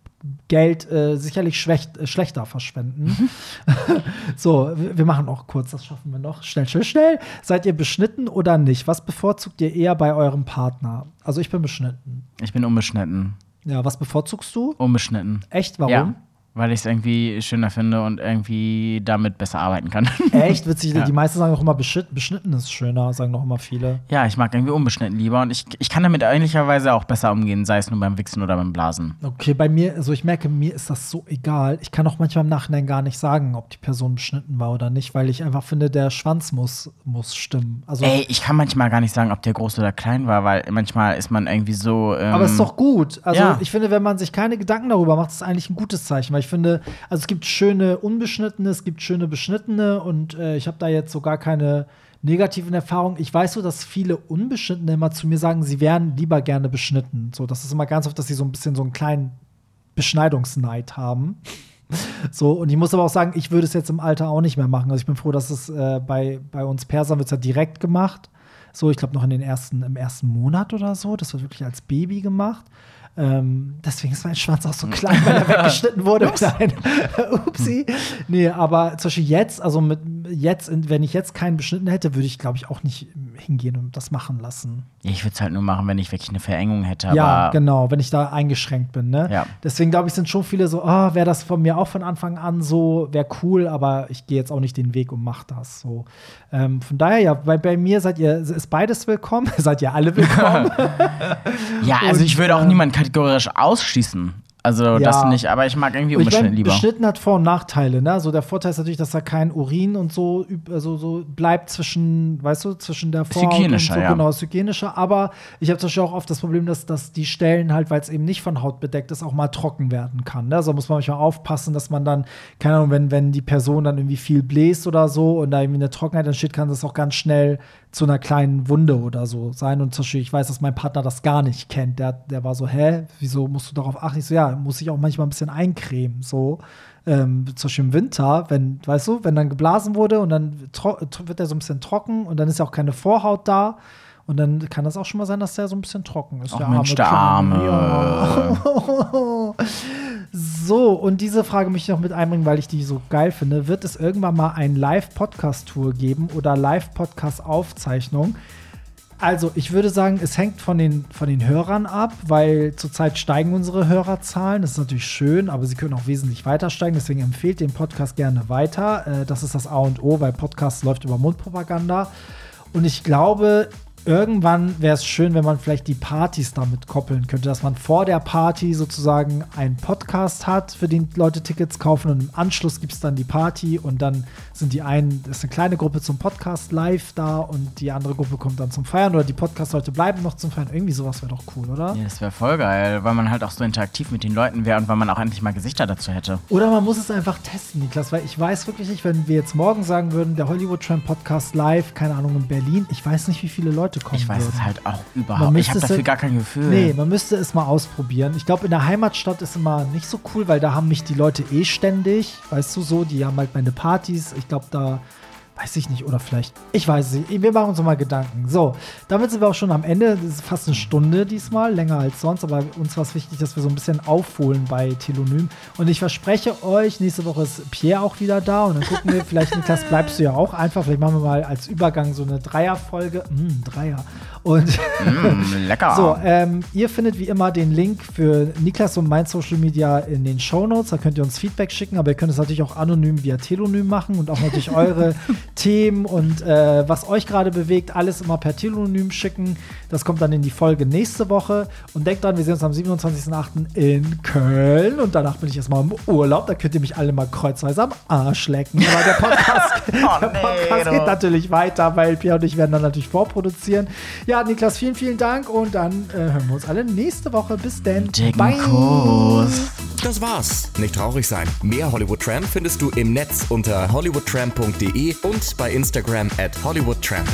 Geld äh, sicherlich schlecht, äh, schlechter verschwenden. so, wir wir machen auch kurz, das schaffen wir noch. Schnell, schnell, schnell. Seid ihr beschnitten oder nicht? Was bevorzugt ihr eher bei eurem Partner? Also ich bin beschnitten.
Ich bin unbeschnitten.
Ja, was bevorzugst du?
Unbeschnitten.
Echt? Warum?
Ja. Weil ich es irgendwie schöner finde und irgendwie damit besser arbeiten kann.
Echt witzig.
Ja.
Die meisten sagen auch immer, beschnitten, ist schöner, sagen noch immer viele.
ja, ich mag irgendwie unbeschnitten lieber und ich, ich kann damit ähnlicherweise auch besser umgehen, sei es nur beim Wichsen oder beim Blasen.
Okay, bei mir, also ich merke, mir ist das so egal. Ich kann auch manchmal im Nachhinein gar nicht sagen, ob die Person beschnitten war oder nicht, weil ich einfach finde, der Schwanz muss, muss stimmen. Also,
Ey, ich kann manchmal gar nicht sagen, ob der groß oder klein war, weil manchmal ist man irgendwie so. Ähm,
aber es ist doch gut. Also
ja.
ich finde, wenn man sich keine Gedanken darüber macht, ist es eigentlich ein gutes Zeichen. Weil ich finde, also es gibt schöne unbeschnittene, es gibt schöne beschnittene und äh, ich habe da jetzt so gar keine negativen Erfahrungen. Ich weiß so, dass viele Unbeschnittene immer zu mir sagen, sie wären lieber gerne beschnitten. So, das ist immer ganz oft, dass sie so ein bisschen so einen kleinen Beschneidungsneid haben. So, und ich muss aber auch sagen, ich würde es jetzt im Alter auch nicht mehr machen. Also ich bin froh, dass es äh, bei, bei uns Persern wird es ja direkt gemacht. So, ich glaube noch in den ersten, im ersten Monat oder so. Das wird wirklich als Baby gemacht. Ähm, deswegen ist mein Schwanz auch so klein, weil er weggeschnitten wurde. Nein. Upsi. Nee, aber zum Beispiel jetzt, also mit jetzt, wenn ich jetzt keinen beschnitten hätte, würde ich, glaube ich, auch nicht hingehen und das machen lassen.
Ich würde es halt nur machen, wenn ich wirklich eine Verengung hätte.
Ja, genau, wenn ich da eingeschränkt bin. Ne?
Ja.
Deswegen glaube ich, sind schon viele so, oh, wäre das von mir auch von Anfang an so, wäre cool, aber ich gehe jetzt auch nicht den Weg und mache das. So. Ähm, von daher, ja, bei, bei mir seid ihr, ist beides willkommen, seid ihr alle willkommen.
Ja, also
Und,
ich würde auch
äh,
niemanden kategorisch ausschließen. Also das
Ja.
nicht, aber ich mag irgendwie unbeschnitten lieber.
beschnitten hat Vor- und Nachteile, ne? Also der Vorteil ist natürlich, dass da kein Urin und so, also so bleibt zwischen, weißt du, zwischen der Vorhaut
hygienischer,
und so,
ja.
genau, ist hygienischer. Aber ich habe zum Beispiel auch oft das Problem, dass, dass die Stellen halt, weil es eben nicht von Haut bedeckt ist, auch mal trocken werden kann. Ne? Also muss man manchmal aufpassen, dass man dann, keine Ahnung, wenn, wenn die Person dann irgendwie viel bläst oder so und da irgendwie eine Trockenheit entsteht, kann das auch ganz schnell zu einer kleinen Wunde oder so sein. Und zum Beispiel, ich weiß, dass mein Partner das gar nicht kennt. Der, der war so, hä, wieso musst du darauf achten? Ich so, ja, muss ich auch manchmal ein bisschen eincremen, so. Ähm, zum Beispiel im Winter, wenn, weißt du, wenn dann geblasen wurde und dann wird der so ein bisschen trocken und dann ist ja auch keine Vorhaut da. Und dann kann das auch schon mal sein, dass der so ein bisschen trocken ist.
Ach Mensch, der Arme.
Ja. So, und diese Frage möchte ich noch mit einbringen, weil ich die so geil finde. Wird es irgendwann mal ein Live-Podcast-Tour geben oder Live-Podcast-Aufzeichnung? Also, ich würde sagen, es hängt von den, von den Hörern ab, weil zurzeit steigen unsere Hörerzahlen. Das ist natürlich schön, aber sie können auch wesentlich weiter steigen. Deswegen empfehlt den Podcast gerne weiter. Äh, das ist das A und O, weil Podcast läuft über Mundpropaganda. Und ich glaube, irgendwann wäre es schön, wenn man vielleicht die Partys damit koppeln könnte, dass man vor der Party sozusagen einen Podcast hat, für den Leute Tickets kaufen und im Anschluss gibt es dann die Party und dann sind die einen, ist eine kleine Gruppe zum Podcast live da und die andere Gruppe kommt dann zum Feiern oder die Podcast-Leute bleiben noch zum Feiern. Irgendwie sowas wäre doch cool, oder?
Ja, das wäre voll geil, weil man halt auch so interaktiv mit den Leuten wäre und weil man auch endlich mal Gesichter dazu hätte.
Oder man muss es einfach testen, Niklas, weil ich weiß wirklich nicht, wenn wir jetzt morgen sagen würden, der Hollywood Tramp Podcast live, keine Ahnung, in Berlin, ich weiß nicht, wie viele Leute kommen
Ich weiß
würden.
es halt auch überhaupt. Ich
müsste
habe dafür gar kein Gefühl.
Nee, man müsste es mal ausprobieren. Ich glaube, in der Heimatstadt ist immer nicht so cool, weil da haben mich die Leute eh ständig, weißt du so, die haben halt meine Partys. Ich glaube, da weiß ich nicht, oder vielleicht, ich weiß es nicht. Wir machen uns noch mal Gedanken. So, damit sind wir auch schon am Ende. Das ist fast eine Stunde diesmal, länger als sonst, aber uns war es wichtig, dass wir so ein bisschen aufholen bei Telonym. Und ich verspreche euch, nächste Woche ist Pierre auch wieder da und dann gucken wir, vielleicht, Niklas, bleibst du ja auch einfach. Vielleicht machen wir mal als Übergang so eine Dreierfolge. Mm, Dreier. Und
Mm, lecker.
so, ähm, ihr findet wie immer den Link für Niklas und mein Social Media in den Show Notes. Da könnt ihr uns Feedback schicken, aber ihr könnt es natürlich auch anonym via Telonym machen und auch natürlich eure Themen und äh, was euch gerade bewegt, alles immer per Telonym schicken. Das kommt dann in die Folge nächste Woche. Und denkt dran, wir sehen uns am 27.08. in Köln und danach bin ich erstmal im Urlaub. Da könnt ihr mich alle mal kreuzweise am Arsch lecken. Aber der Podcast,
Oh,
der
nee,
Podcast
du.
geht natürlich weiter, weil Pierre und ich werden dann natürlich vorproduzieren. Ja, Niklas, vielen, vielen Dank und dann äh, hören wir uns alle nächste Woche. Bis dann.
Dicken Kuss.
Das war's. Nicht traurig sein. Mehr Hollywood Tramp findest du im Netz unter hollywoodtramp.de und bei Instagram at hollywoodtramp.